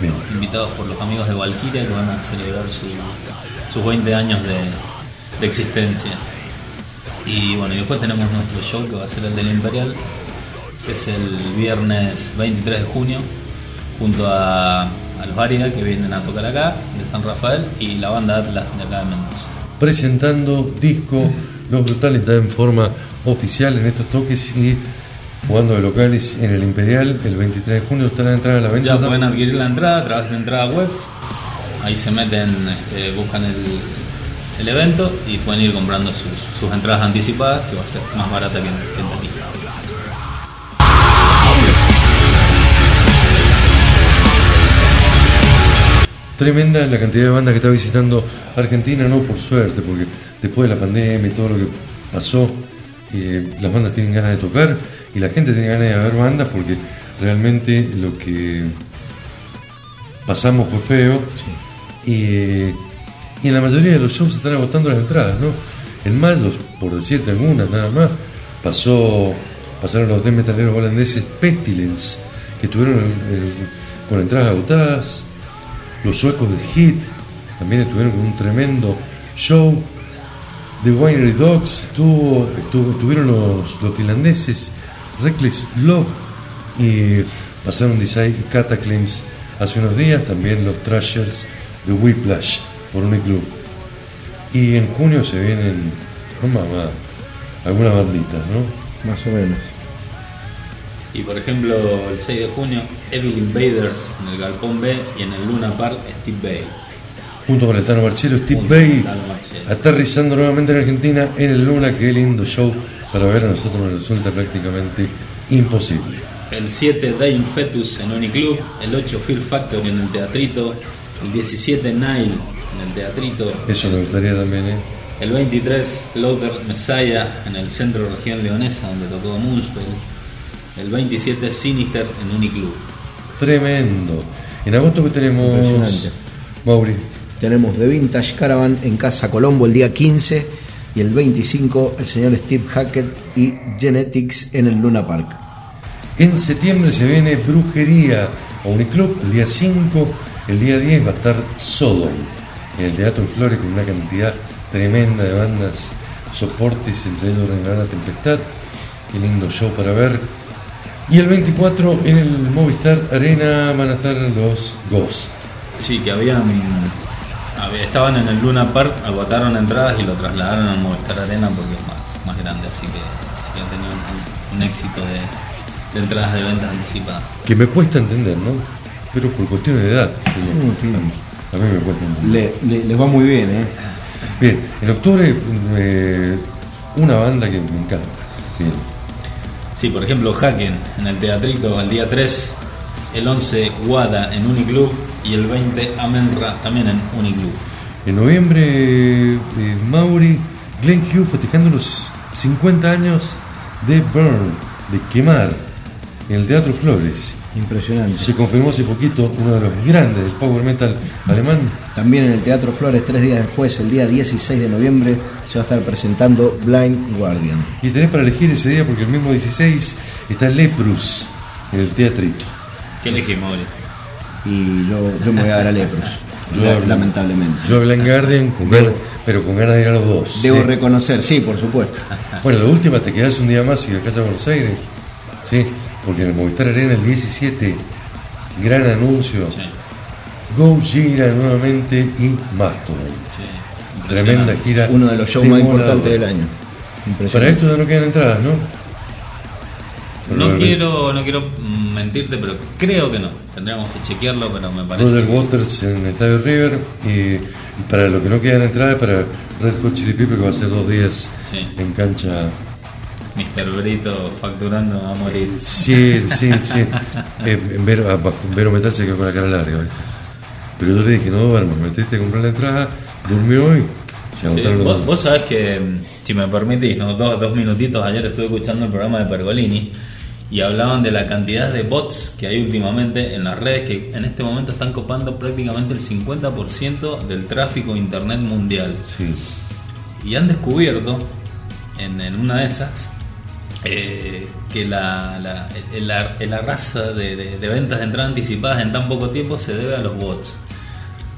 Bien. invitados por los amigos de Valkyria que van a celebrar su- sus 20 años de, de existencia. Y bueno, y después tenemos nuestro show que va a ser el del Imperial, que es el viernes 23 de junio, junto a, a los Árida que vienen a tocar acá, de San Rafael, y la banda Atlas de acá de Mendoza. presentando disco Los Brutales está en forma oficial en estos toques y jugando de locales en el Imperial el 23 de junio está la entrada a la venta Ya pueden adquirir la entrada a través de entrada web. Ahí se meten, este, buscan el, el evento y pueden ir comprando sus, sus entradas anticipadas, que va a ser más barata que en, que en taquilla. tremenda la cantidad de bandas que está visitando Argentina no por suerte porque después de la pandemia y todo lo que pasó eh, las bandas tienen ganas de tocar y la gente tiene ganas de ver bandas porque realmente lo que pasamos fue feo y, en la mayoría de los shows se están agotando las entradas, ¿no? En mayo, por decirte algunas nada más, pasó, pasaron los dos metaleros holandeses Pestilence, que tuvieron con entradas agotadas, los suecos de Hit también estuvieron con un tremendo show. The Winery Dogs estuvo, estuvo- estuvieron los, los finlandeses, Reckless Love y pasaron Design Cataclysms hace unos días, también los Thrashers de Whiplash por Uniclub. Y en junio se vienen, no mamá, algunas banditas, ¿no? Más o menos. Y por ejemplo, el 6 de junio, Evil Invaders en el Galpón B y en el Luna Park, Steve Bay. Junto con el Tano Marchelo, Steve Junto Bay, aterrizando nuevamente en Argentina en el Luna, qué lindo show para ver a nosotros nos resulta prácticamente imposible. El 7, Dying Fetus en Uniclub. El 8, Fear Factory en el Teatrito. El 17, Nile en el Teatrito. Eso me gustaría también, ¿eh? El 23, Loader Messiah en el Centro Región Leonesa, donde tocó Moonspell. El 27, Sinister en Uniclub. Tremendo. En agosto que tenemos, Impresionante. Mauri, Tenemos The Vintage Caravan en Casa Colombo el día 15 y el 25 el señor Steve Hackett y Genetics en el Luna Park. en septiembre se viene Brujería Uniclub. El día 5, el día 10 va a estar Sodom en el Teatro Flores con una cantidad tremenda de bandas soportes, entre ellos Renata Tempestad. Qué lindo show para ver. Y el 24 en el Movistar Arena van a estar los Ghost. Sí, que habían, había- estaban en el Luna Park, agotaron entradas y lo trasladaron al Movistar Arena porque es más, más grande, así que, así han tenido un éxito de, de entradas de ventas anticipadas. Que me cuesta entender, ¿no? Pero por cuestiones de edad. sí, sí. A mí me cuesta entender. Le- le- les va muy bien, ¿eh? Bien, en octubre eh, una banda que me encanta. Bien. Sí, por ejemplo, Haken en el Teatrito el día 3, el 11 Wada en Uniclub y el 20 Amenra también en Uniclub. En noviembre, eh, Mauri, Glenn Hughes festejando los 50 años de Burn, de Quemar, en el Teatro Flores. Impresionante. Se confirmó hace poquito uno de los grandes del power metal alemán. También en el Teatro Flores, tres días después, el día 16 de noviembre, se va a estar presentando Blind Guardian. Y tenés para elegir ese día porque el mismo 16 está Leprus en el teatrito. ¿Qué elegimos? Y yo, yo me voy a dar a Lepros, Yo- la- lamentablemente. Yo Blind Guardian, con ganas- pero con ganas de ir a los dos. Debo sí. reconocer, sí, por supuesto. Bueno, la última, te quedás un día más y acá a Buenos Aires. Sí, porque en el Movistar Arena el 17, gran anuncio. Go Gira nuevamente y Mastodon. Tremenda gira. Uno de los shows más importantes del año. Para esto ya no quedan entradas, ¿no? No quiero, no quiero mentirte, pero creo que no. Tendríamos que chequearlo, pero me parece. Roger Waters en el Estadio River. Y, y para lo que no quedan entradas, para Red Hot Chili Peppers, que va a ser dos días Sí. en cancha. Mr. Brito facturando a morir. Sí, sí, sí. Eh, Vero, ah, Vero Metal se quedó con la cara larga, ¿viste? Pero yo le dije, no duermas, metiste a comprar la entrada, durmió hoy. Se Sí, los vos, vos sabés que, mm, si me permitís, ¿no? dos, dos minutitos, ayer estuve escuchando el programa de Pergolini y hablaban de la cantidad de bots que hay últimamente en las redes que en este momento están copando prácticamente el 50% del tráfico de internet mundial. Sí. Y han descubierto en, en una de esas eh, que la, la, el arrasa de, de- de ventas de entradas anticipadas en tan poco tiempo se debe a los bots.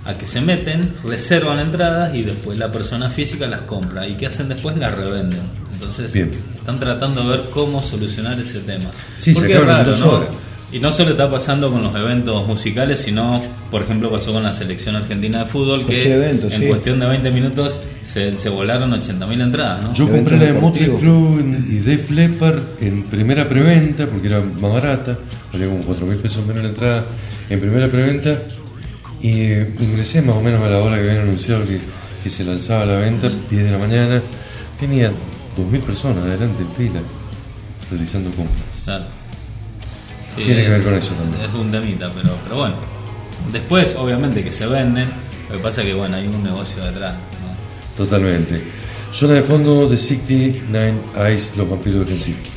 A que se meten, reservan entradas y después la persona física las compra. ¿Y qué hacen después? Las revenden. Entonces Bien. están tratando de ver cómo solucionar ese tema. Sí, se Porque es acaban en raro. Y no solo está pasando con los eventos musicales, sino, por ejemplo, pasó con la selección argentina de fútbol, que evento, en sí. cuestión de 20 minutos se, se volaron 80.000 entradas, ¿no? Yo Evento compré la de Motley en- y Def Leppard en primera preventa, porque era más barata, valía como 4 mil pesos menos la entrada, en primera preventa, y eh, ingresé más o menos a la hora que habían anunciado que, que se lanzaba la venta, 10 de la mañana, tenía 2.000 personas adelante en fila, realizando compras. Claro. Sí, Tiene que ver con eso también. Es un temita, pero, pero bueno. Después, obviamente, que se venden. Lo que pasa es que, bueno, hay un negocio detrás. ¿no? Totalmente. Zona de fondo de 69 Eyes, los vampiros de Helsinki.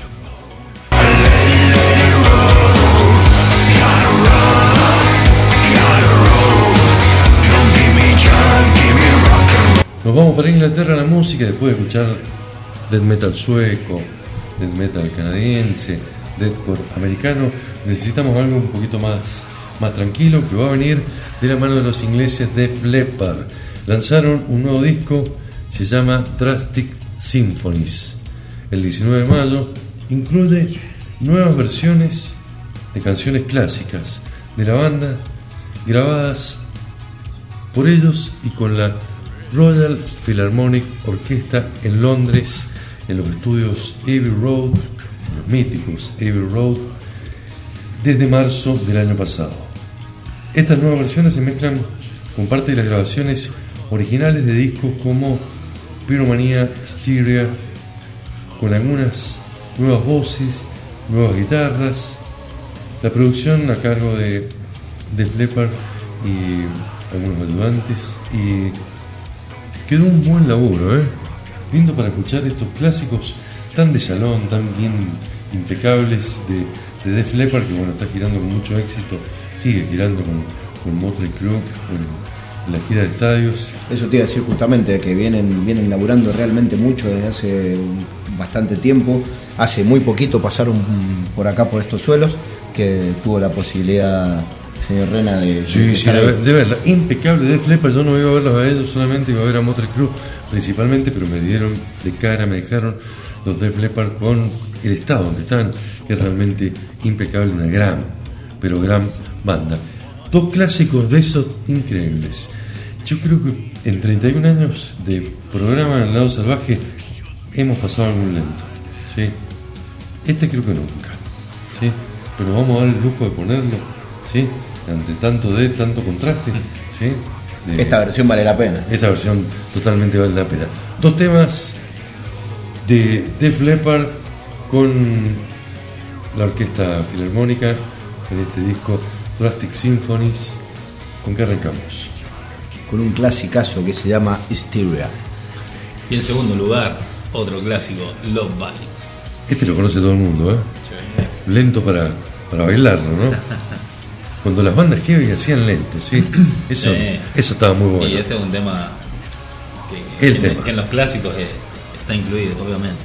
Nos vamos para Inglaterra a la música después de escuchar death metal sueco, death metal canadiense, deathcore americano. Necesitamos algo un poquito más, más tranquilo que va a venir de la mano de los ingleses Def Leppard. Lanzaron un nuevo disco, se llama Drastic Symphonies. El 19 de mayo incluye nuevas versiones de canciones clásicas de la banda grabadas por ellos y con la Royal Philharmonic Orquesta en Londres, en los estudios Abbey Road, los míticos Abbey Road, desde marzo del año pasado. Estas nuevas versiones se mezclan con parte de las grabaciones originales de discos como Pyromania Styria, con algunas nuevas voces, nuevas guitarras, la producción a cargo de Def y algunos ayudantes y quedó un buen laburo, ¿eh? Lindo para escuchar estos clásicos tan de salón, tan bien impecables de, de Def Leppard que bueno está girando con mucho éxito, sigue girando con, con Motley Crue, con la gira de estadios. Eso te iba a decir justamente, que vienen, vienen laburando realmente mucho desde hace bastante tiempo. Hace muy poquito pasaron por acá, por estos suelos, que tuvo la posibilidad, señor Rena, de, Sí, de sí, de, verla. Impecable de Flepper. Yo no iba a verlos a ellos solamente, iba a ver a Motley Crue principalmente, pero me dieron de cara, me dejaron los de Flepper con el estado donde están, que es realmente impecable, una gran, pero gran banda. Dos clásicos de esos increíbles. Yo creo que en 31 años de programa en el lado salvaje hemos pasado algo lento. ¿sí? Este creo que nunca. ¿sí? Pero vamos a dar el lujo de ponerlo. ¿sí? Ante tanto de tanto contraste. ¿sí? De- Esta versión vale la pena. esta versión totalmente vale la pena. Dos temas de Def Leppard con la Orquesta Filarmónica en este disco Drastic Symphonies. ¿Con qué arrancamos? Con un clasicazo que se llama Hysteria. Y en segundo lugar, otro clásico, Love Bites. Este lo conoce todo el mundo, ¿eh? Lento para, para bailarlo, ¿no? Cuando las bandas heavy hacían lento, ¿sí? Eso, Sí. eso estaba muy bueno. Y este es un tema que, El que- tema. que en los clásicos eh, está incluido, obviamente.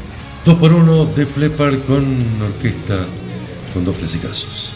Dos por uno de Leppard con orquesta con dos clasicazos.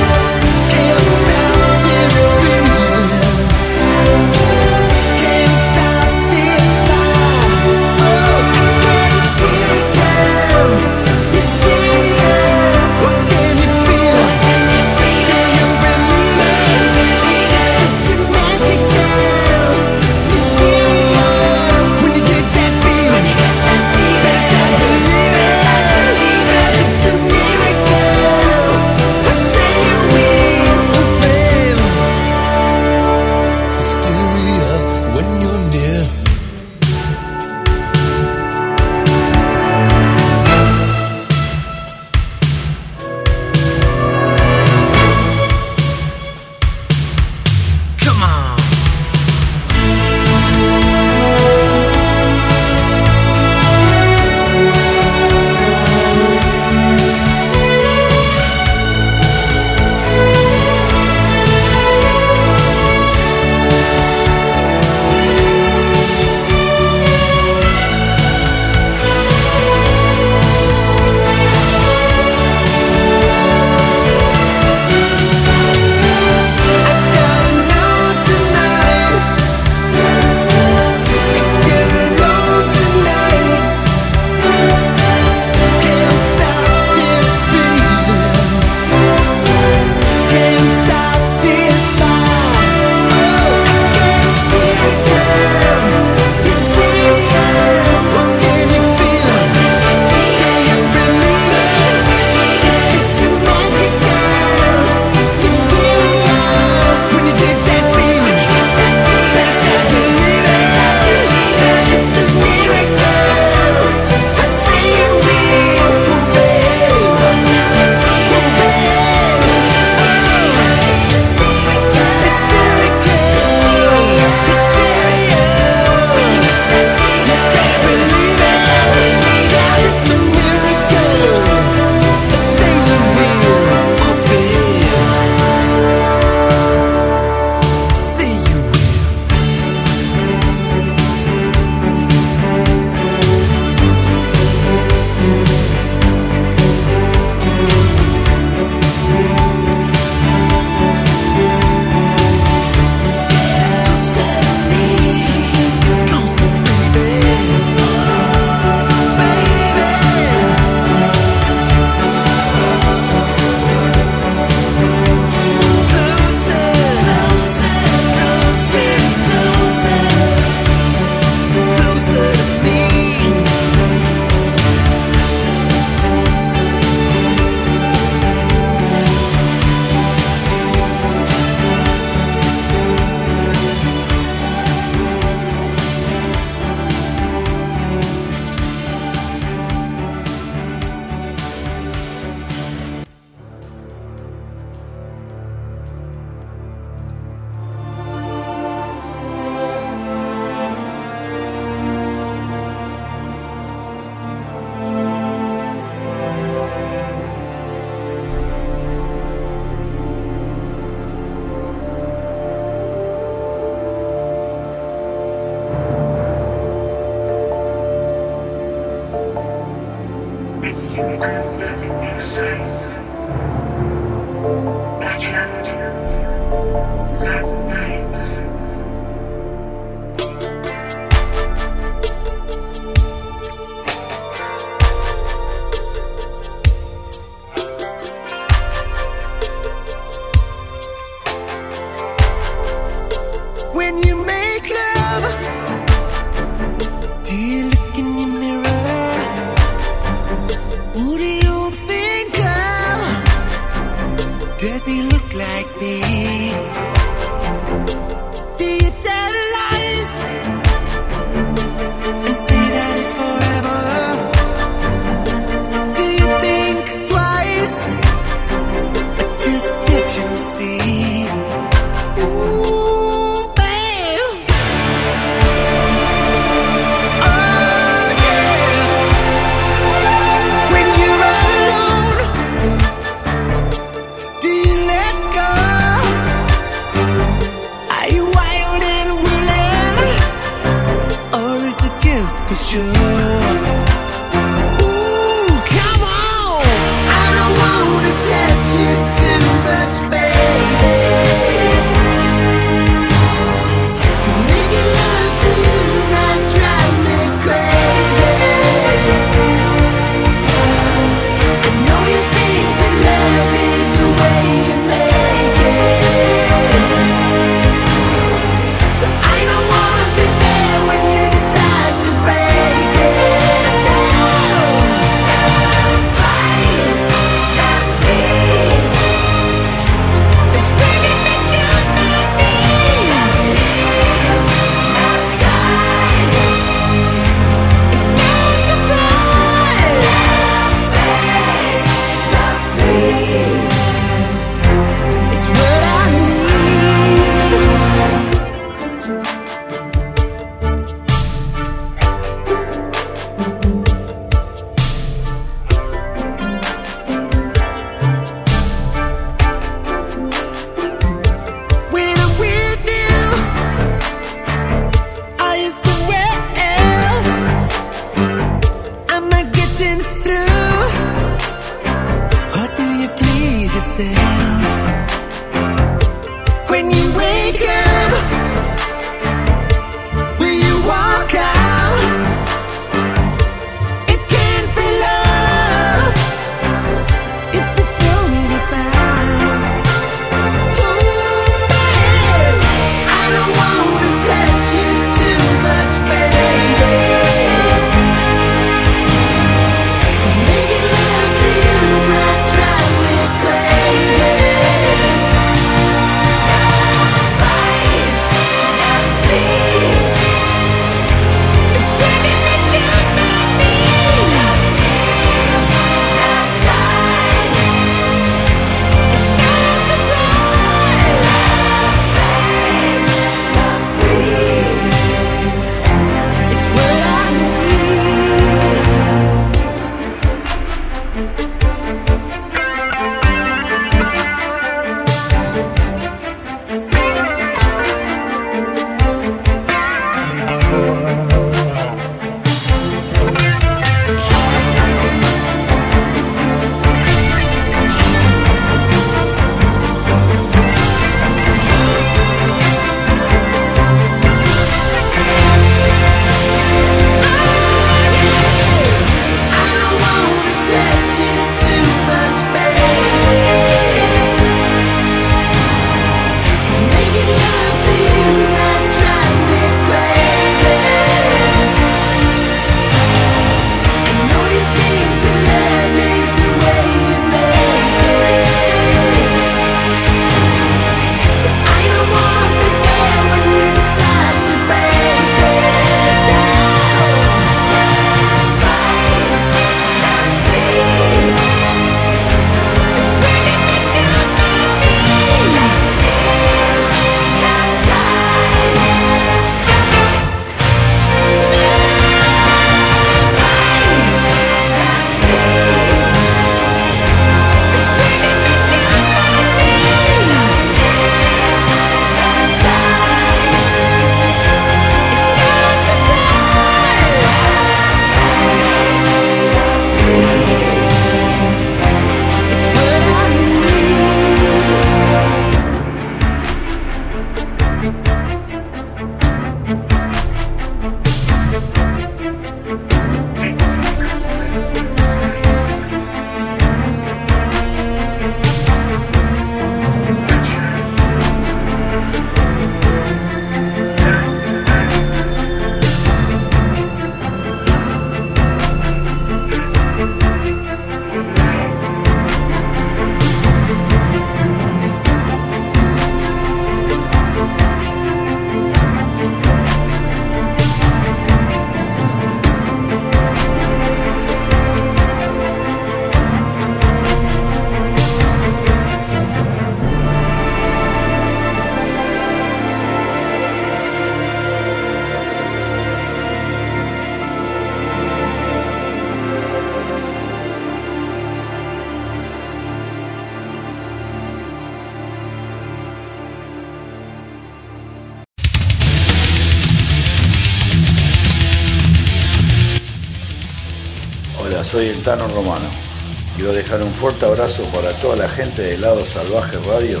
Fuerte abrazo para toda la gente de Lado Salvaje Radio.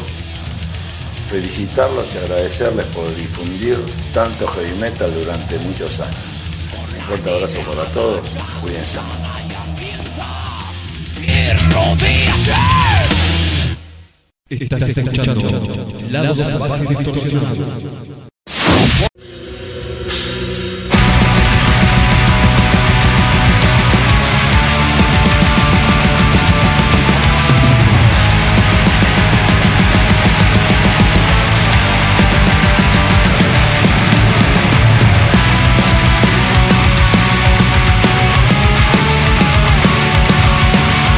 Felicitarlos y agradecerles por difundir tanto heavy metal durante muchos años. Un fuerte abrazo para todos. Cuídense mucho. Estás escuchando Lado Salvaje.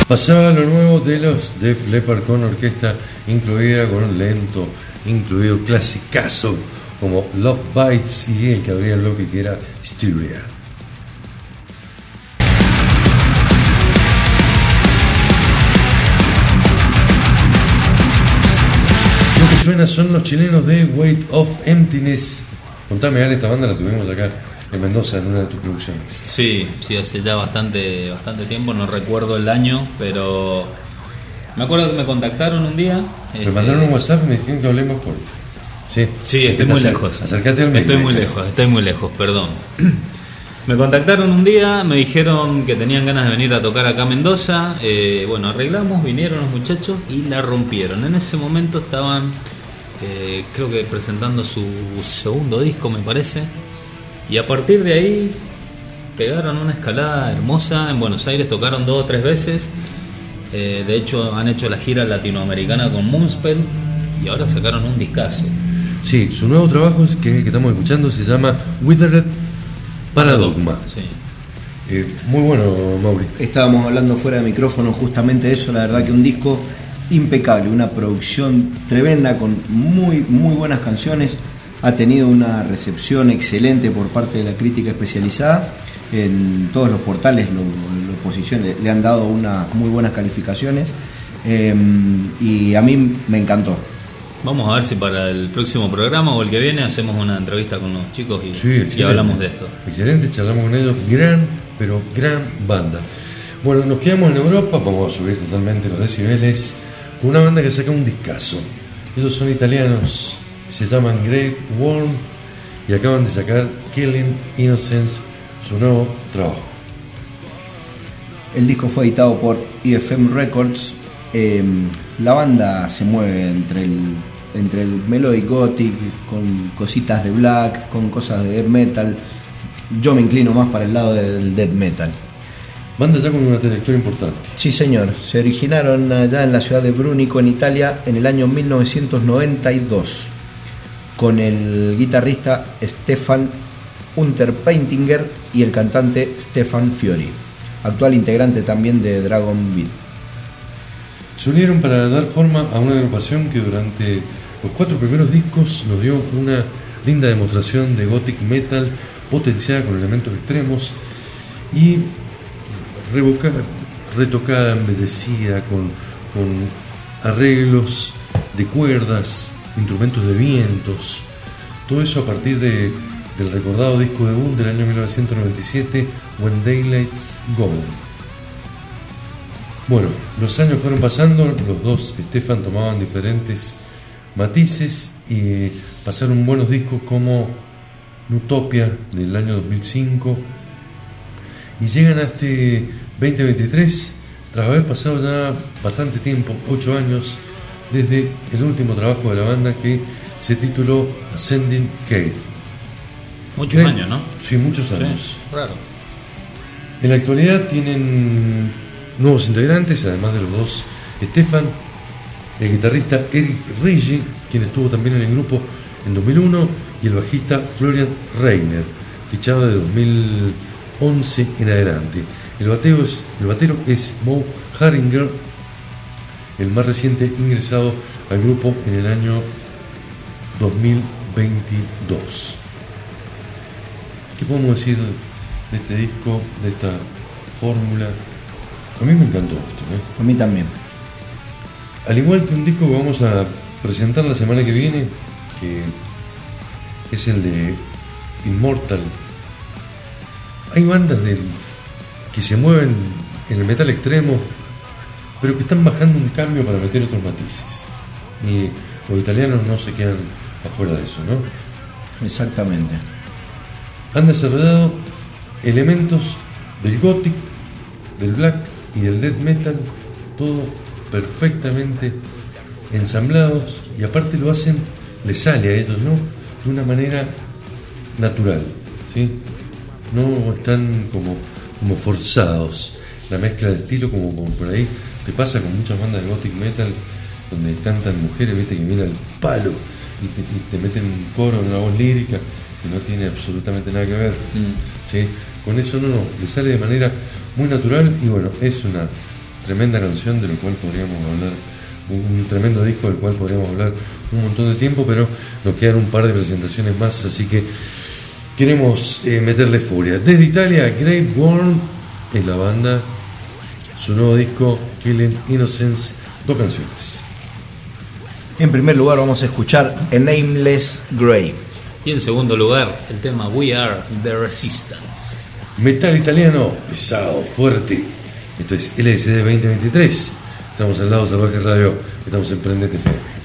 Pasaba lo nuevo de los Def Leppard con orquesta incluida, con un lento, incluido clasicazo como Love Bites y el que abría el bloque que era Styria. Lo que suena son los chilenos de Weight of Emptiness. Contame, Ale, esta banda la tuvimos acá en Mendoza en una de tus producciones. Sí, sí, hace ya bastante, bastante tiempo, no recuerdo el año, pero me acuerdo que me contactaron un día. Me este, mandaron un WhatsApp y me dijeron que hablemos fuerte. Sí, Sí, estoy muy lejos. Acércate al Estoy muy lejos, estoy muy lejos, perdón. Me contactaron un día, me dijeron que tenían ganas de venir a tocar acá a Mendoza. eh, bueno, arreglamos, vinieron los muchachos y la rompieron. En ese momento estaban, eh, creo que presentando su segundo disco, me parece. Y a partir de ahí pegaron una escalada hermosa. En Buenos Aires tocaron dos o tres veces. Eh, de hecho, han hecho la gira latinoamericana con Moonspell y ahora sacaron un discazo. Sí, su nuevo trabajo, que es el que estamos escuchando, se llama Withered Paradigma. Sí. Eh, muy bueno, Mauri. Estábamos hablando fuera de micrófono justamente de eso, la verdad que un disco impecable, una producción tremenda con muy muy buenas canciones, ha tenido una recepción excelente por parte de la crítica especializada, en todos los portales lo, lo posicionan, le han dado unas muy buenas calificaciones eh, y a mí me encantó. Vamos a ver si para el próximo programa o el que viene hacemos una entrevista con los chicos y, Sí, y hablamos de esto. Excelente, charlamos con ellos. Gran, pero gran banda. Bueno, nos quedamos en Europa, vamos a subir totalmente los decibeles, con una banda que saca un discazo. Ellos son italianos, se llaman Great Worm y acaban de sacar Killing Innocence, su nuevo trabajo. El disco fue editado por IFM Records. Eh, la banda se mueve entre el, entre el melodic gothic, con cositas de black, con cosas de death metal. Yo me inclino más para el lado del death metal. Banda ya con una trayectoria importante. Sí, señor. Se originaron allá en la ciudad de Brunico, en Italia, en el año 1992, con el guitarrista Stefan Unterpaintinger y el cantante Stefan Fiori, actual integrante también de Dragon Beat. Se unieron para dar forma a una agrupación que durante los cuatro primeros discos nos dio una linda demostración de gothic metal potenciada con elementos extremos y retocada, embellecida con, con arreglos de cuerdas, instrumentos de vientos, todo eso a partir de- del recordado disco debut del año 1997, When Daylights Go. Bueno, los años fueron pasando, los dos Stefan tomaban diferentes matices y pasaron buenos discos como Utopia del año 2005 y llegan a este 2023 tras haber pasado ya bastante tiempo, 8 años, desde el último trabajo de la banda que se tituló Ascending Hate. Muchos Creo- años, ¿no? Sí, muchos años. Sí, raro. En la actualidad tienen nuevos integrantes, además de los dos Stefan, el guitarrista Eric Rigi, quien estuvo también en el grupo en 2001, y el bajista Florian Reiner, fichado de 2011 en adelante. El batero es, el batero es Mo Haringer, el más reciente ingresado al grupo en el año 2022. ¿Qué podemos decir de este disco, de esta fórmula? A mí me encantó esto. ¿eh? A mí también. Al igual que un disco que vamos a presentar la semana que viene, que es el de Immortal, hay bandas del- que se mueven en el metal extremo, pero que están bajando un cambio para meter otros matices. Y los italianos no se quedan afuera de eso, ¿no? Exactamente. Han desarrollado elementos del gothic, del black y del death metal, todo perfectamente ensamblados y aparte lo hacen, les sale a ellos, ¿no? De una manera natural, ¿sí? No están como, como forzados. La mezcla de estilo, como, como por ahí te pasa con muchas bandas de gothic metal, donde cantan mujeres, viste, que viene al palo y te, y te meten un coro, una voz lírica que no tiene absolutamente nada que ver. ¿sí? Con eso no, no, le sale de manera muy natural y bueno, es una tremenda canción de lo cual podríamos hablar, un, un tremendo disco del cual podríamos hablar un montón de tiempo, pero nos quedan un par de presentaciones más, así que queremos eh, meterle furia. Desde Italia, Grave Worm es la banda, su nuevo disco, Killing Innocence, dos canciones. En primer lugar vamos a escuchar A Nameless Grave. Y en segundo lugar, el tema We Are the Resistance. Metal italiano, pesado, fuerte. Esto es LSD 2023. Estamos al lado Salvaje Radio, estamos en Prendete FM.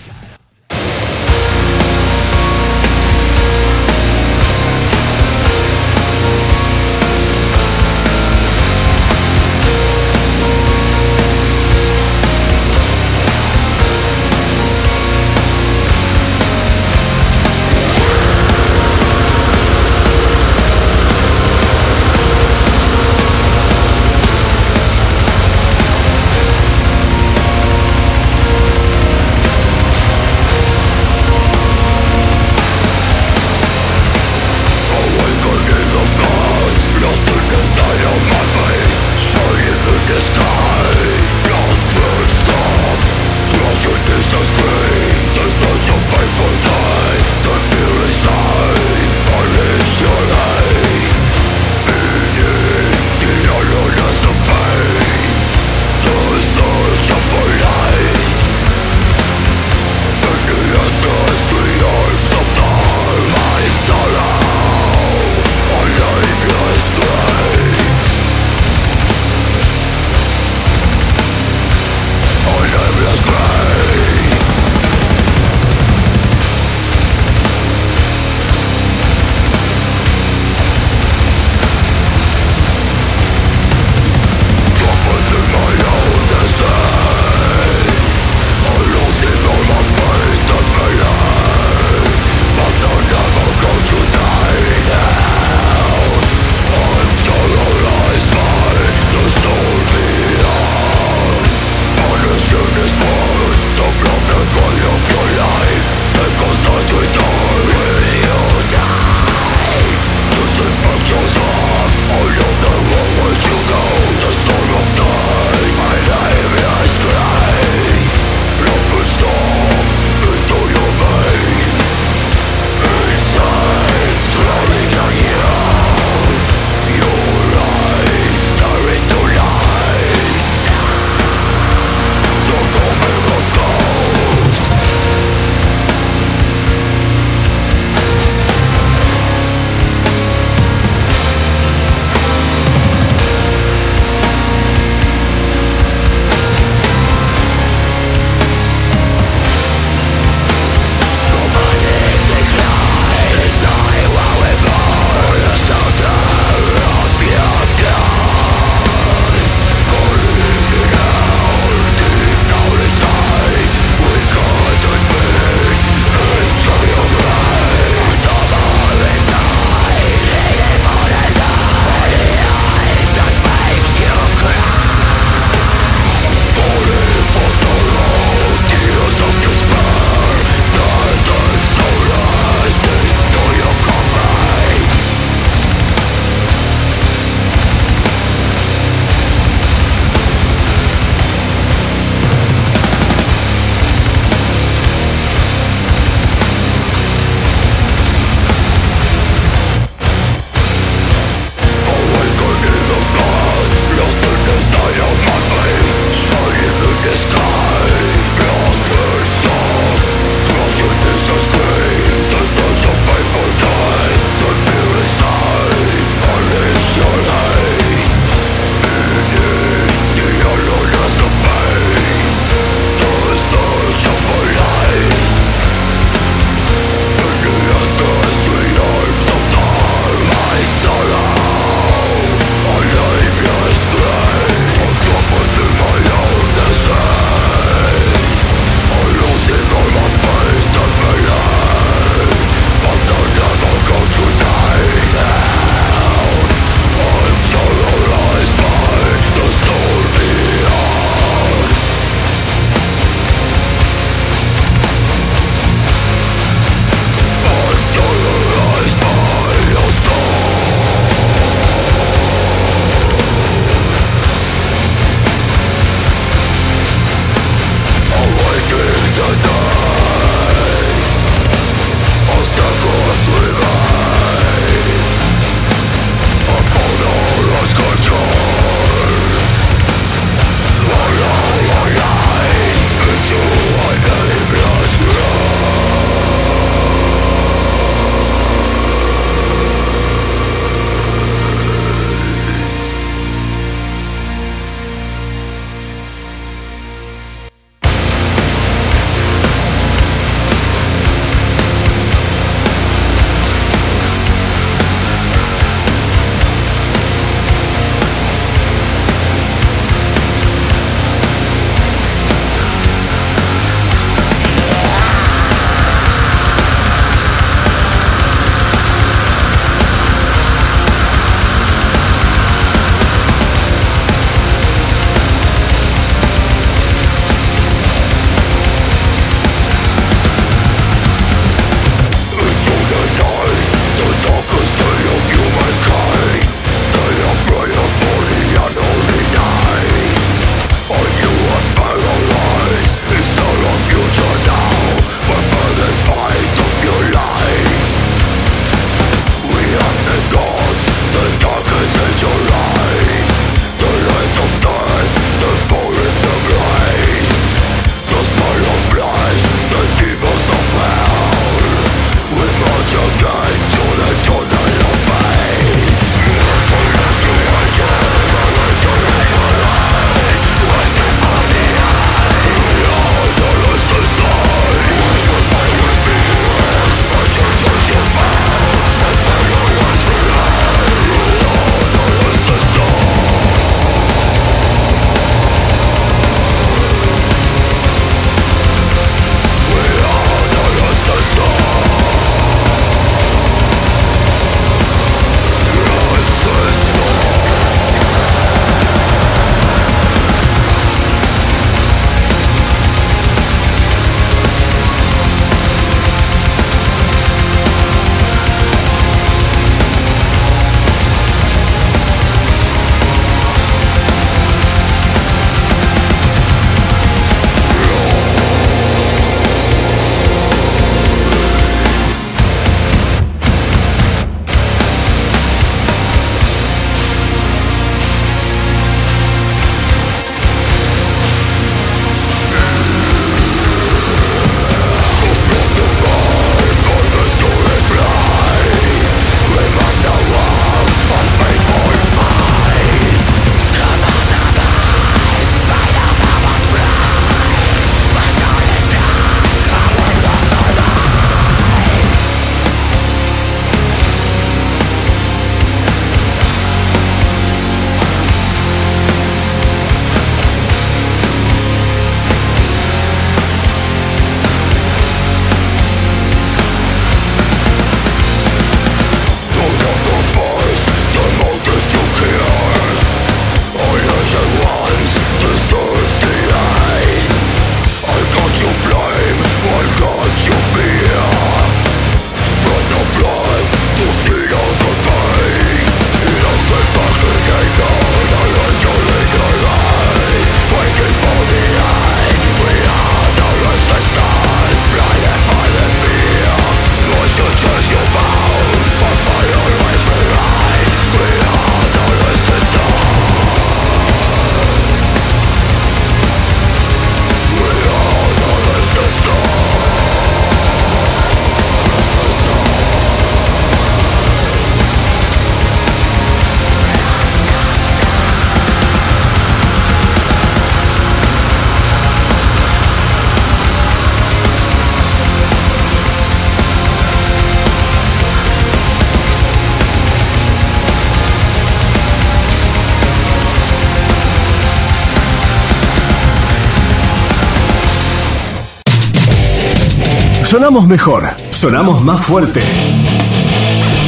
Sonamos mejor, sonamos más fuerte.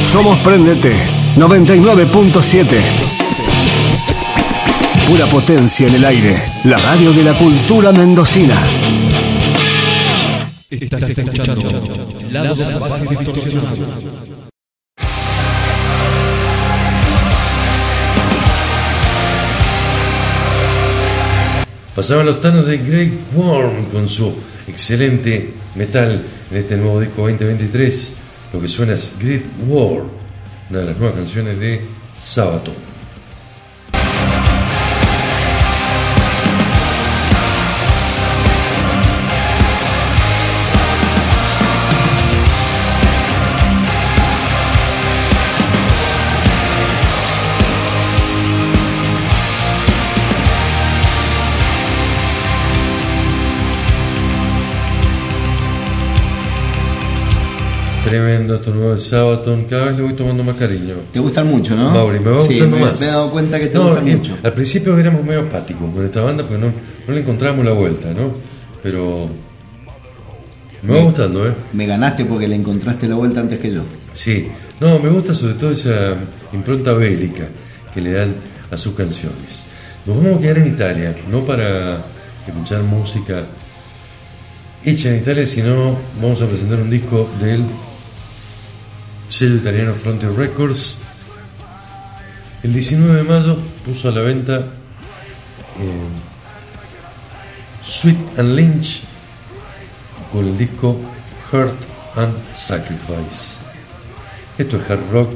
Somos Prendete 99.7. Pura potencia en el aire. La radio de la cultura mendocina. Estás escuchando Lado Salvaje Distorsionado. Pasaban los tanos de Great Worm con su excelente metal en este nuevo disco 2023. Lo que suena es Great War, una de las nuevas canciones de Sabaton. Tremendo estos nuevos Sabaton, cada vez le voy tomando más cariño. Te gustan mucho, ¿no? Mauri, me va Sí, gustando me- más. me he dado cuenta que te No, gustan mucho. Al principio éramos medio apáticos con esta banda porque no, no le encontrábamos la vuelta, ¿no? Pero me va Me- gustando, ¿eh? Me ganaste porque le encontraste la vuelta antes que yo. Sí, no, me gusta sobre todo esa impronta bélica que le dan a sus canciones. Nos vamos a quedar en Italia, no para escuchar música hecha en Italia, sino vamos a presentar un disco del italiano Frontier Records. El 19 de mayo puso a la venta eh, Sweet and Lynch con el disco Hurt and Sacrifice. Esto es hard rock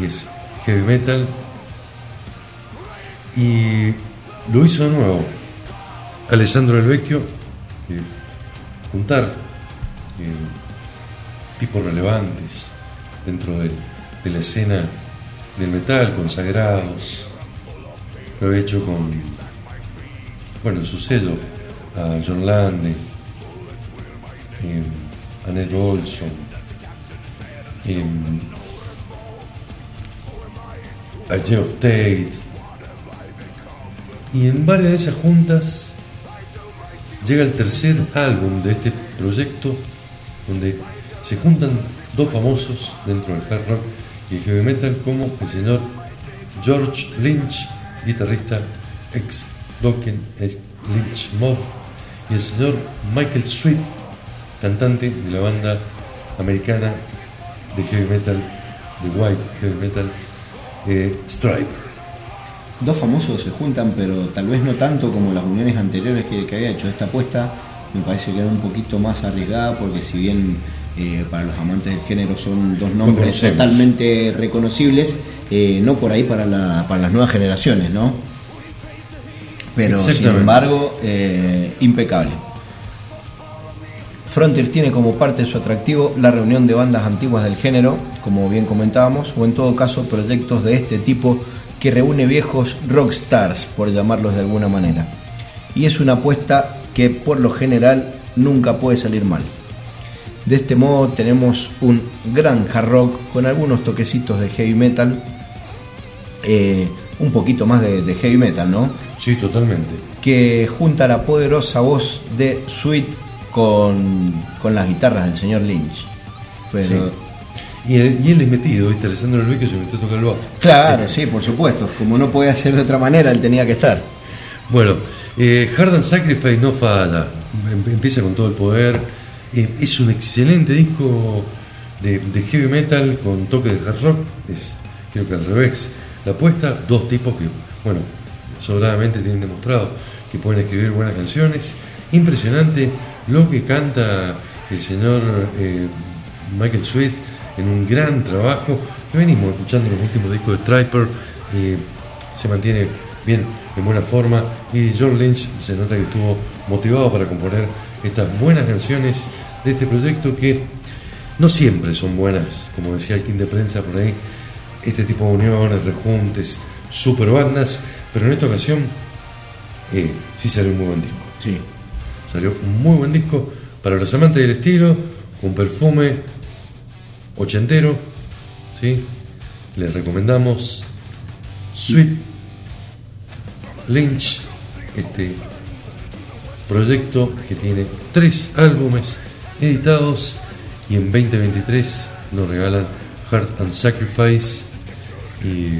y es heavy metal. Y lo hizo de nuevo Alessandro El Vecchio, juntar eh, tipos relevantes dentro de, la escena del metal, consagrados. Lo he hecho con, bueno, en su sello, a John Lande, eh, a Ned Olson, a Geoff Tate. Y en varias de esas juntas llega el tercer álbum de este proyecto, donde se juntan dos famosos dentro del hard rock y el heavy metal, como el señor George Lynch, guitarrista ex Dokken, ex Lynch Mob, y el señor Michael Sweet, cantante de la banda americana de heavy metal, de white heavy metal, eh, Striper. Dos famosos se juntan, pero tal vez no tanto como las uniones anteriores que, que había hecho. Esta apuesta me parece que era un poquito más arriesgada porque si bien eh, para los amantes del género son dos nombres totalmente reconocibles, eh, no por ahí para, la- para las nuevas generaciones, ¿no? Pero sin embargo, eh, impecable. Frontier tiene como parte de su atractivo la reunión de bandas antiguas del género, como bien comentábamos, o en todo caso proyectos de este tipo que reúne viejos rockstars, por llamarlos de alguna manera. Y es una apuesta que por lo general nunca puede salir mal. De este modo tenemos un gran hard rock con algunos toquecitos de heavy metal, eh, un poquito más de, de heavy metal, ¿no? Sí, totalmente. que junta la poderosa voz de Sweet con, con las guitarras del señor Lynch. Pero, Sí. Y, él, y él es metido, ¿viste? Alessandro El Vecchio se metió a tocar el bajo. Claro, sí, por supuesto. Como no podía ser de otra manera, él tenía que estar. Bueno, eh, Hard and Sacrifice no falla, Em- empieza con todo el poder. Eh, es un excelente disco de, heavy metal con toque de hard rock. Es, creo que al revés. La apuesta, dos tipos que, bueno, sobradamente tienen demostrado que pueden escribir buenas canciones. Impresionante lo que canta el señor eh, Michael Sweet en un gran trabajo que venimos escuchando los últimos discos de Striper. se mantiene bien, en buena forma. Y John Lynch se nota que estuvo motivado para componer estas buenas canciones de este proyecto que no siempre son buenas, como decía el King de prensa por ahí, este tipo de uniones, rejuntes, super bandas, pero en esta ocasión eh, sí salió un muy buen disco. Sí. Salió un muy buen disco para los amantes del estilo, con perfume ochentero, ¿sí? Les recomendamos Sweet Lynch, este proyecto que tiene tres álbumes editados y en 2023 nos regalan Heart and Sacrifice y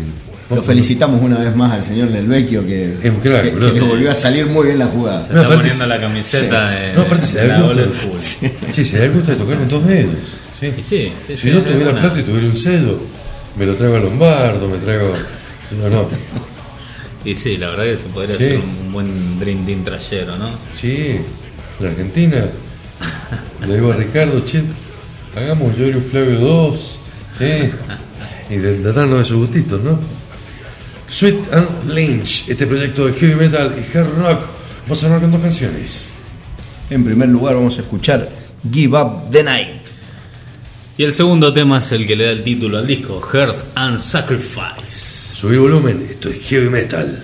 Lo felicitamos una vez más al señor Del Vecchio que, Es un crack, que- boludo. que le volvió a salir muy bien la jugada. Se está aparte poniendo se- la camiseta sí. de, No, aparte de la el ola gusto. del fútbol. Che, se da el gusto de tocar con dos dedos. ¿sí? Sí, sí, si sí, no tuviera plata y tuviera un cedo, me lo traigo a Lombardo, me traigo. No, no. Y sí, la verdad que se podría Sí. hacer un buen Dream Team trayero, ¿no? Sí, la Argentina. Le digo a Ricardo, che, hagamos Yorio Flavio 2. Sí. Y de darnos esos gustitos, ¿no? Sweet and Lynch, este proyecto de heavy metal y hard rock. Vamos a hablar con dos canciones. En primer lugar vamos a escuchar Give Up the Night. Y el segundo tema es el que le da el título al disco, Heart and Sacrifice. Subir volumen, esto es heavy metal.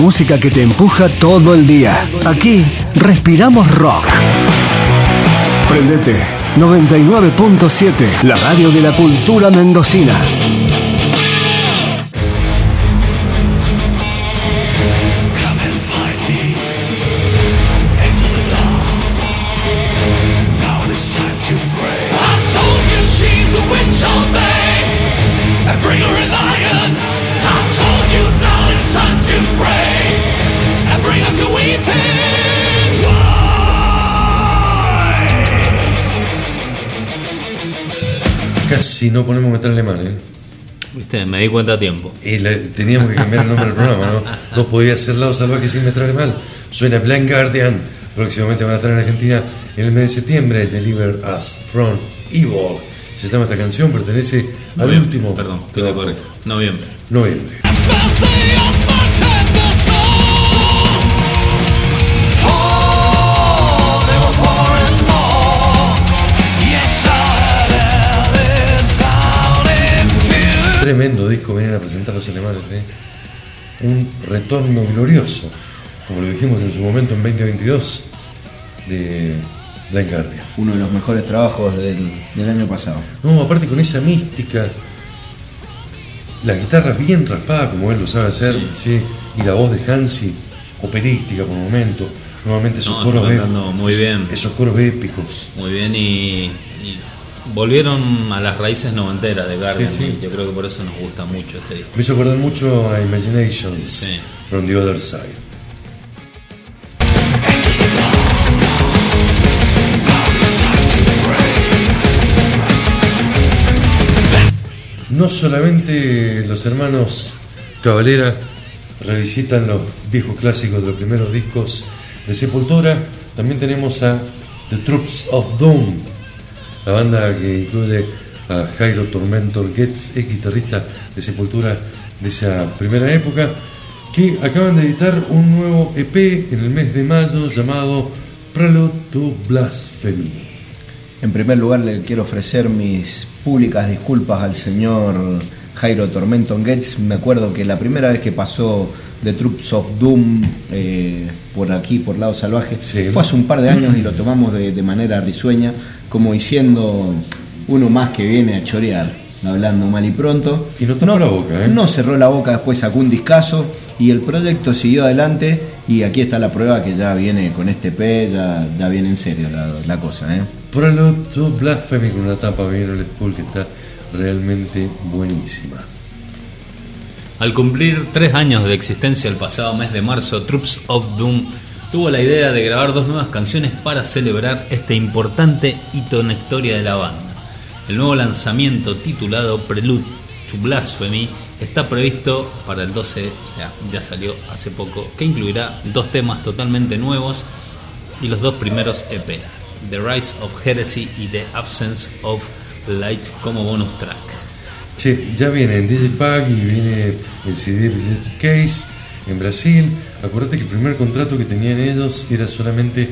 Música que te empuja todo el día. Aquí respiramos rock. Prendete 99.7, la radio de la cultura mendocina. Casi no ponemos metal alemán, ¿eh? Viste, me di cuenta a tiempo. Y le- teníamos que cambiar el nombre del programa, ¿no? No podía ser Lado Salvaje sin metal alemán. Suena Blind Guardian. Próximamente van a estar en Argentina en el mes de septiembre. Deliver Us from Evil. Se llama esta canción, pertenece al Noviembre, último. Perdón, te. Noviembre. Noviembre. Tremendo disco vienen a presentar los alemanes, ¿eh? Un retorno glorioso, como lo dijimos en su momento en 2022, de Blind Guardian. Uno de los mejores trabajos del, del año pasado. No, aparte con esa mística, la guitarra bien raspada como él lo sabe hacer, sí, y la voz de Hansi, operística por momento, nuevamente esos No, coros está ép- cantando muy bien. esos coros épicos. Muy bien y, y volvieron a las raíces noventeras de Guardian. Sí, sí. y Yo creo que por eso nos gusta mucho este disco. Me hizo acordar mucho a Imaginations Sí. from the Other Side. No solamente los hermanos Cavalera revisitan los viejos clásicos de los primeros discos de Sepultura, también tenemos a The Troops of Doom, la banda que incluye a Jairo Tormentor Getz, ex guitarrista de Sepultura de esa primera época, que acaban de editar un nuevo EP en el mes de mayo llamado Prelude to Blasphemy. En primer lugar le quiero ofrecer mis públicas disculpas al señor Jairo Tormenton Gates. Me acuerdo que la primera vez que pasó The Troops of Doom eh, por aquí, por Lado Salvaje, fue hace un par de años y lo tomamos de, de manera risueña, como diciendo uno más que viene a chorear, hablando mal y pronto. Y no tapó la boca, ¿eh? No cerró la boca, después sacó un discazo y el proyecto siguió adelante y aquí está la prueba que ya viene con este P, ya, ya viene en serio la, la cosa. ¿eh? Prelude to Blasphemy con una tapa bien school que está realmente buenísima. Al cumplir tres años de existencia el pasado mes de marzo, Troops of Doom tuvo la idea de grabar dos nuevas canciones para celebrar este importante hito en la historia de la banda. El nuevo lanzamiento titulado Prelude to Blasphemy está previsto para el 12, o sea, ya salió hace poco, que incluirá dos temas totalmente nuevos y los dos primeros EP, The Rise of Heresy y The Absence of Light como bonus track. Che, ya viene en Digipack y viene en CD Case en Brasil. Acuérdate que el primer contrato que tenían ellos era solamente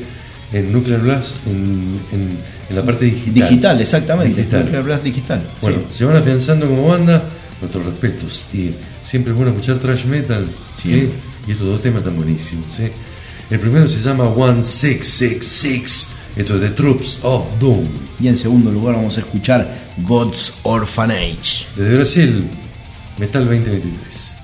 en Nuclear Blast, en, en- en la parte digital. Digital, exactamente. Digital. Nuclear Blast digital. Bueno, sí. se van afianzando como banda, nuestros respetos. Y siempre es bueno escuchar thrash metal. ¿sí? Y estos dos temas están buenísimos. El primero se llama 1666. Esto es The Troops of Doom. Y en segundo lugar vamos a escuchar God's Orphanage. Desde Brasil, Metal 2023.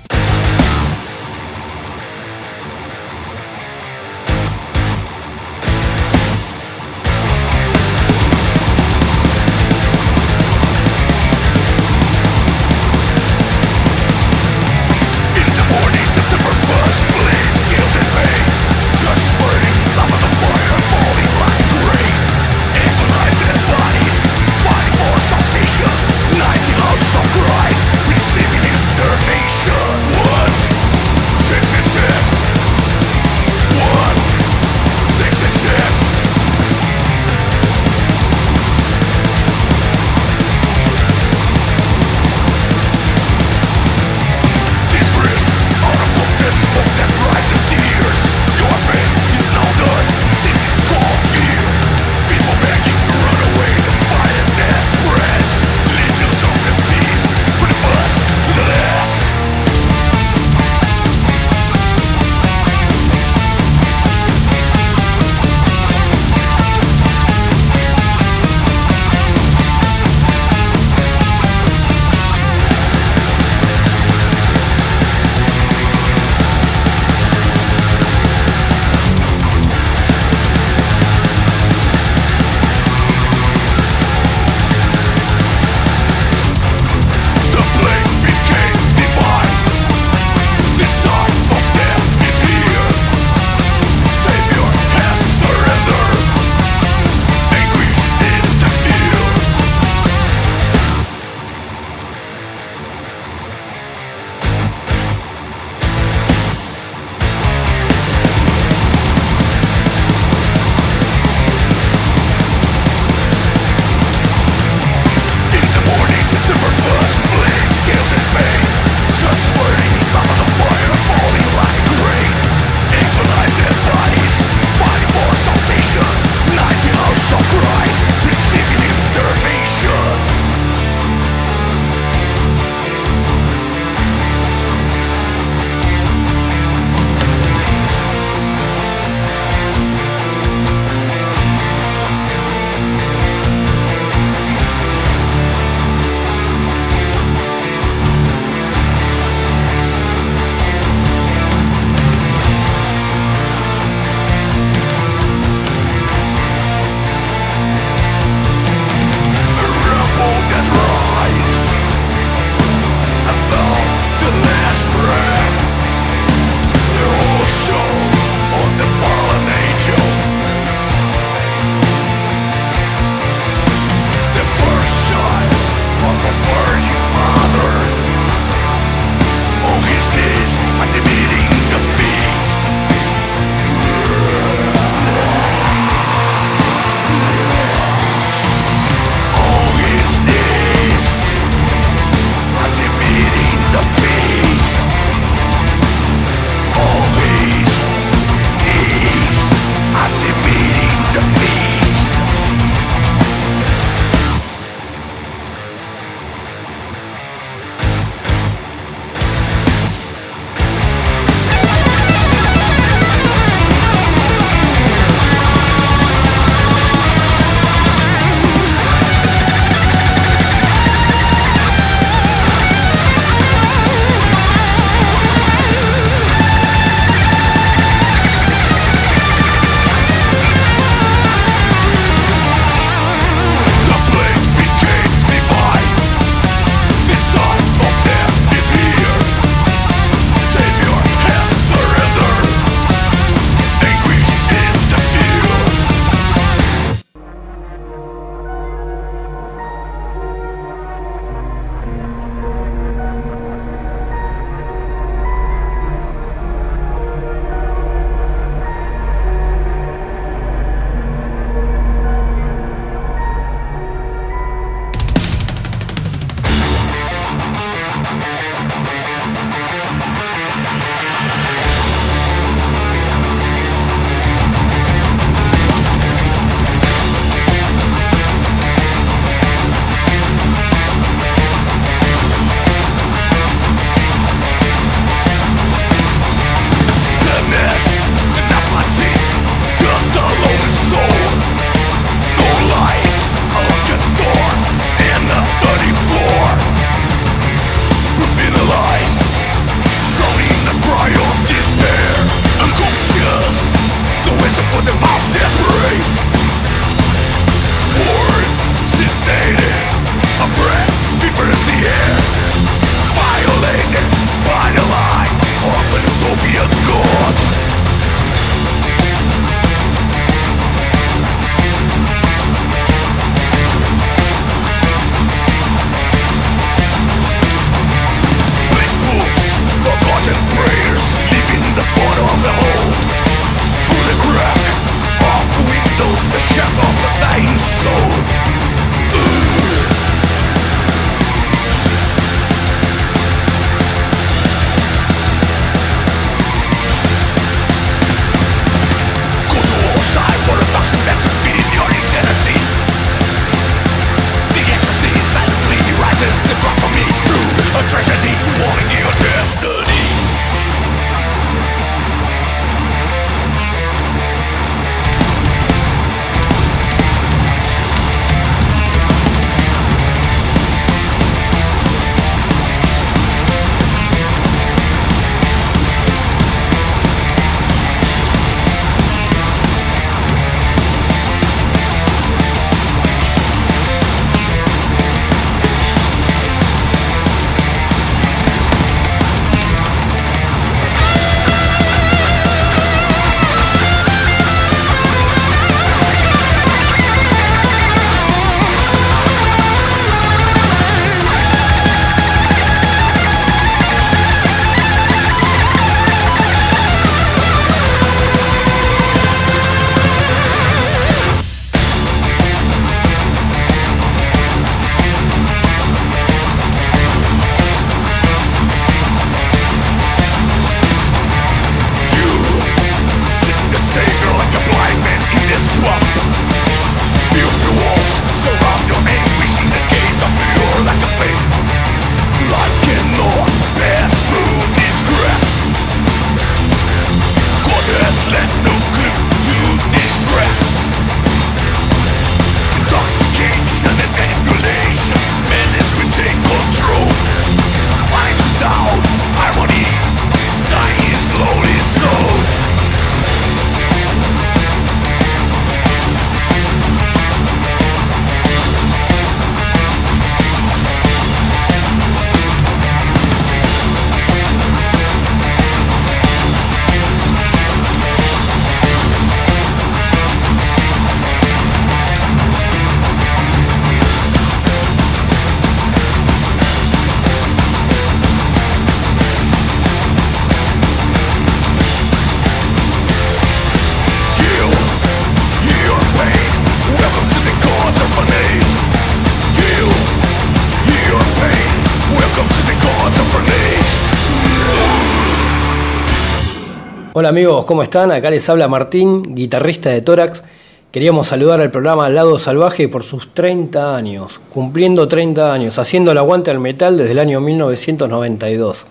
Hola amigos, ¿cómo están? Acá les habla Martín, guitarrista de Tórax. Queríamos saludar al programa Lado Salvaje por sus 30 años, cumpliendo 30 años, haciendo el aguante al metal desde el año 1992.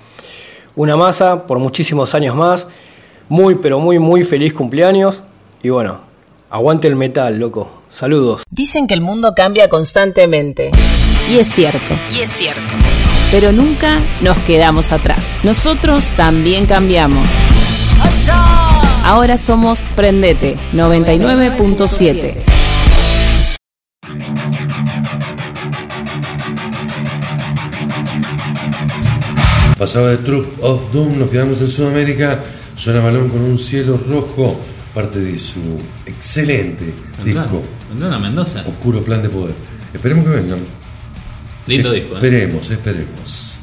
Una masa por muchísimos años más, muy pero muy muy feliz cumpleaños y bueno, aguante el metal, loco. Saludos. Dicen que el mundo cambia constantemente. Y es cierto. Y es cierto. Pero nunca nos quedamos atrás. Nosotros también cambiamos. Ahora somos Prendete 99.7. Pasaba de Troop of Doom, nos quedamos en Sudamérica. Suena balón con un cielo rojo, parte de su excelente ¿Vendrán? disco. ¿Vendrán a Mendoza? Oscuro Plan de Poder. Esperemos que vengan. Lindo disco, ¿eh? Esperemos, esperemos.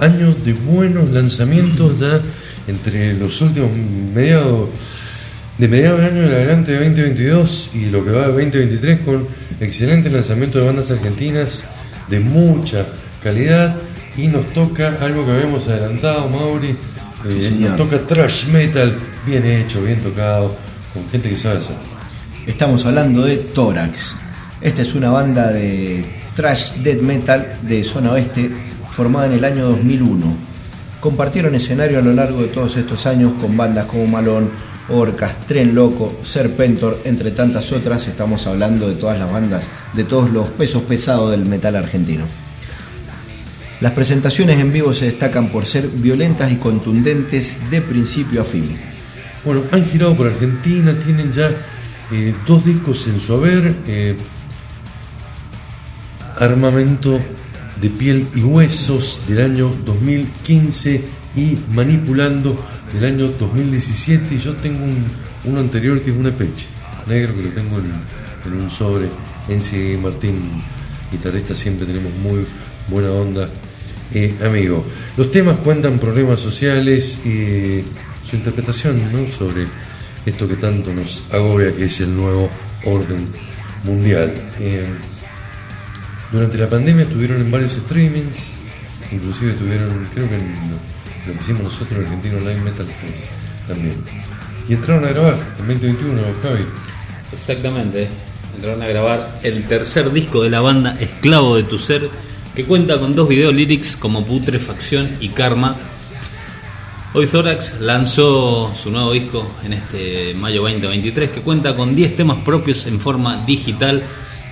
Años de buenos lanzamientos ya entre los últimos mediados de mediados de año en adelante de 2022 y lo que va de 2023 con excelentes lanzamientos de bandas argentinas de mucha calidad. Y nos toca algo que habíamos adelantado Mauri eh, nos toca trash metal bien hecho bien tocado con gente que sabe hacerlo Estamos hablando de Tórax. Esta es una banda de thrash death metal de zona oeste formada en el año 2001. Compartieron escenario a lo largo de todos estos años con bandas como Malón, Orcas, Tren Loco, Serpentor, entre tantas otras. Estamos hablando de todas las bandas, de todos los pesos pesados del metal argentino. Las presentaciones en vivo se destacan por ser violentas y contundentes de principio a fin. Bueno, han girado por Argentina, tienen ya eh, dos discos en su haber. eh, Armamento de piel y huesos del año 2015 y Manipulando del año 2017. Y yo tengo un, uno anterior que es una peche, negro que lo tengo en, en un sobre. En sí, Martín, guitarrista, siempre tenemos muy buena onda. Eh, amigo, los temas cuentan problemas sociales y su interpretación ¿no? sobre esto que tanto nos agobia, que es el nuevo orden mundial. Eh, durante la pandemia estuvieron en varios streamings, inclusive estuvieron, creo que en lo, que hicimos nosotros en Argentino Live Metal Fest también. Y entraron a grabar en 2021, Javi. Exactamente. Entraron a grabar el tercer disco de la banda Esclavo de tu Ser, que cuenta con dos video lyrics como Putrefacción y Karma. Hoy Thorax lanzó su nuevo disco en este mayo 2023, que cuenta con 10 temas propios en forma digital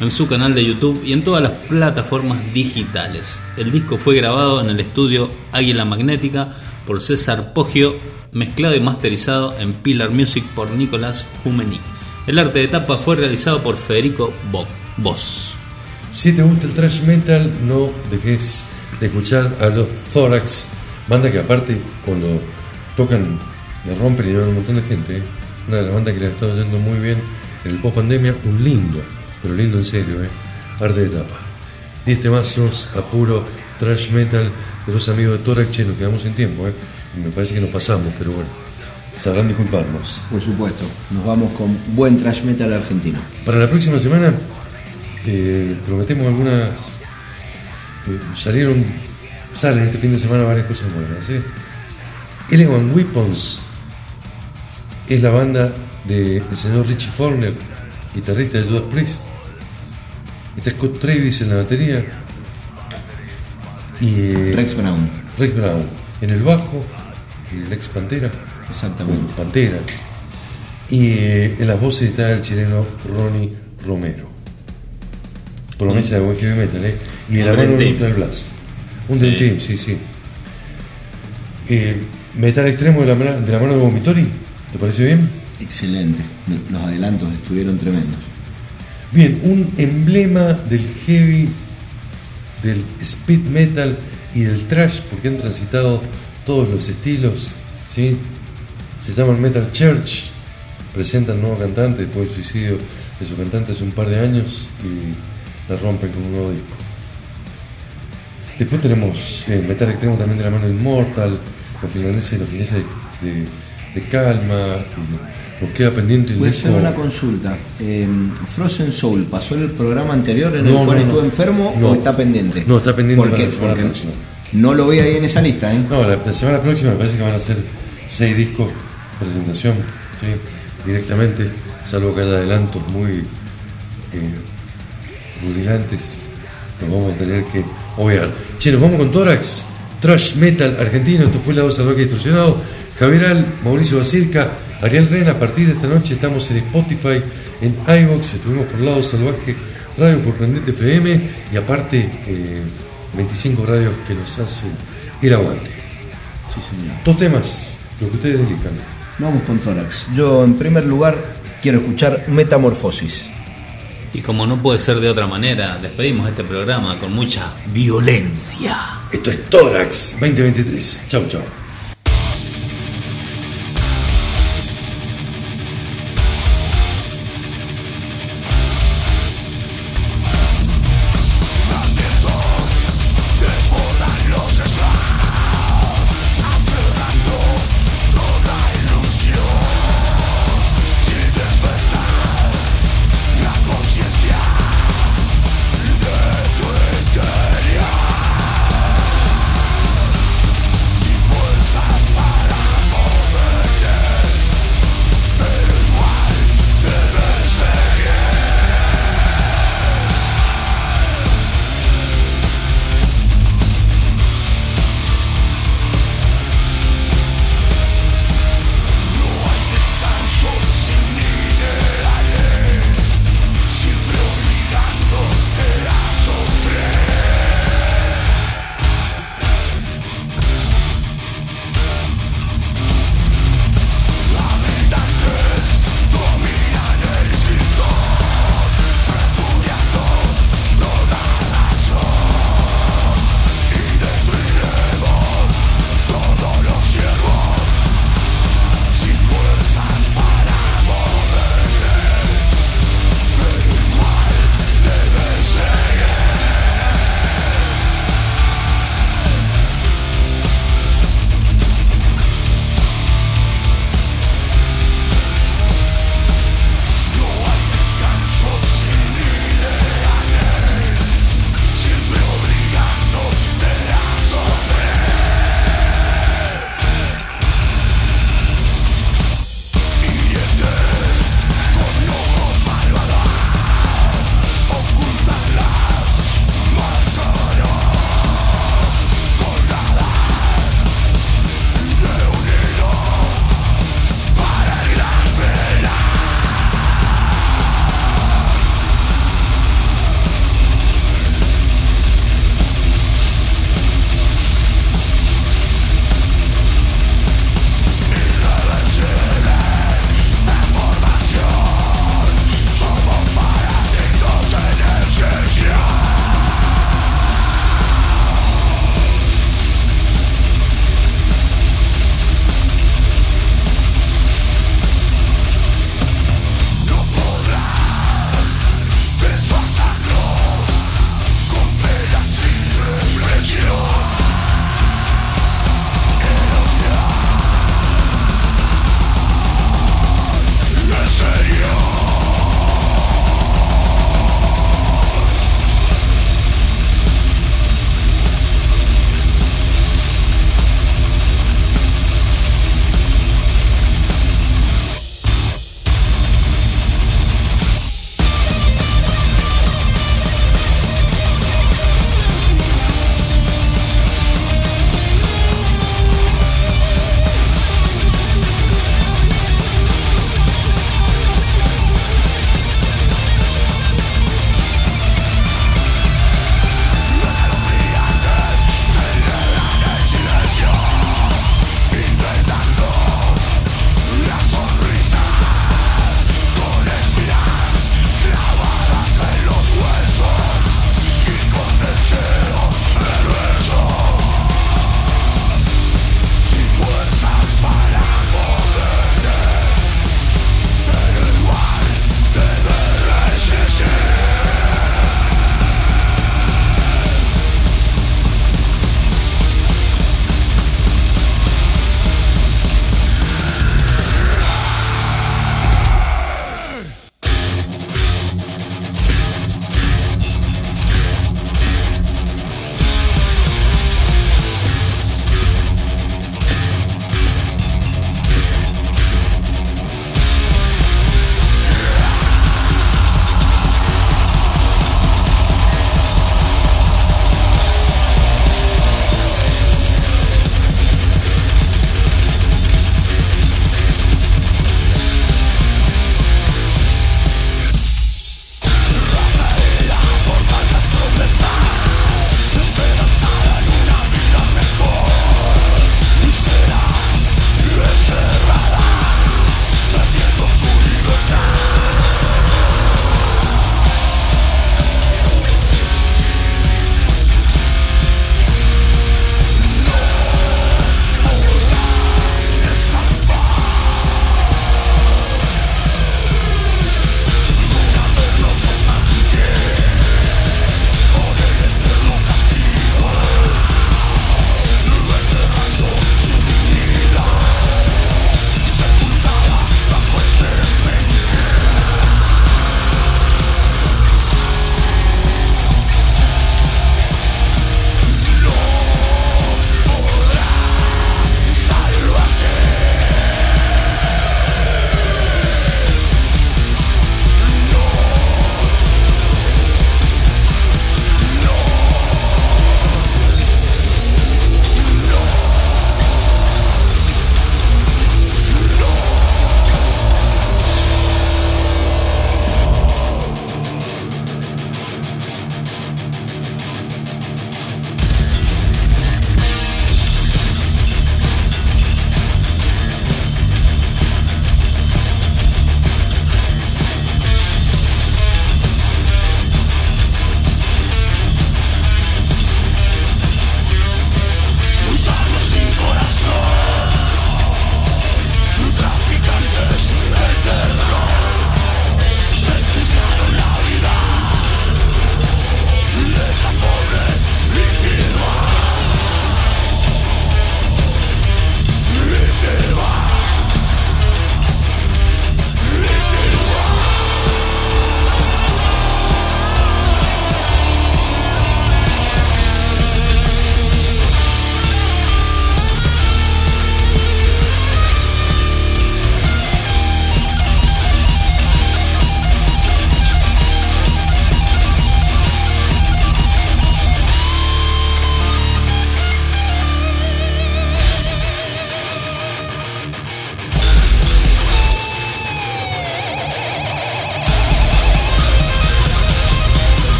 en su canal de YouTube y en todas las plataformas digitales. El disco fue grabado en el estudio Águila Magnética por César Poggio, mezclado y masterizado en Pilar Music por Nicolás Jumenic. El arte de tapa fue realizado por Federico Bo- Boss. Si te gusta el thrash metal, no dejes de escuchar a los Thorax, banda que aparte cuando tocan le rompen y llevan un montón de gente. Una de las bandas que le ha estado yendo muy bien en el post pandemia, un lindo, pero lindo en serio, ¿eh? arte de tapa. 10 temazos a puro thrash metal de los amigos de Thorax, che, nos quedamos sin tiempo, ¿eh? me parece que nos pasamos, pero bueno, sabrán disculparnos. Por supuesto, nos vamos con buen thrash metal argentino. Para la próxima semana eh, prometemos algunas. eh, salieron, salen este fin de semana varias cosas buenas. ¿eh? Elegant Weapons es la banda del señor Richie Forner, guitarrista de Judas Priest. Está Scott Travis en la batería. Y eh, Rex Brown. Rex Brown en el bajo, el ex Pantera. Exactamente. Pantera. Y eh, en las voces está el chileno Ronnie Romero. Promesa de buen heavy metal, ¿eh? Y de Un la mano. Neutral Blast. Un Sí. Team, sí, sí. Eh, metal extremo de la, mano- de la mano de Vomitori, ¿te parece bien? Excelente. Los adelantos estuvieron tremendos. Bien, un emblema del heavy, del speed metal y del trash, porque han transitado todos los estilos, ¿sí? Se llaman Metal Church, presentan nuevo cantante después del suicidio de su cantante hace un par de años y la rompen con un nuevo disco. Después tenemos eh, Metal Extremo también de la mano de Immortal, los finlandeses y los fineses de, calma. Nos queda pendiente un Voy a disco. hacer una consulta. Eh, Frozen Soul, ¿pasó el programa anterior en el cual no, no. estuvo enfermo o está pendiente? No, está pendiente ¿Por para qué? la semana Porque próxima. No lo veo ahí en esa lista, ¿eh? No, la, la semana próxima me parece que van a ser seis discos, presentación, ¿sí? directamente, salvo que haya adelantos muy eh, rudilantes, nos vamos a tener que obviar. Che, nos vamos con Tórax, Trash Metal argentino, esto fue Lado Salvaje Distorsionado, Javier Al, Mauricio Basirca, Ariel Ren, a partir de esta noche estamos en Spotify, en iVoox, estuvimos por Lado Salvaje Radio por Prendete FM y aparte eh, 25 radios que nos hacen ir aguante. Sí, señor. Dos temas, lo que ustedes elijan. Vamos con Tórax. Yo, en primer lugar, quiero escuchar Metamorfosis. Y como no puede ser de otra manera, despedimos este programa con mucha violencia. Esto es Tórax 2023. Chau, chau.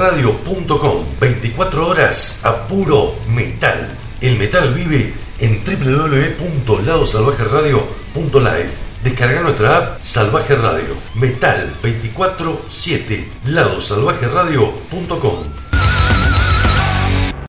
ladosalvajeradio.com 24 horas a puro metal. El metal vive en www.ladosalvajeradio.live. Descarga nuestra app Salvaje Radio. Metal 24-7. Ladosalvajeradio.com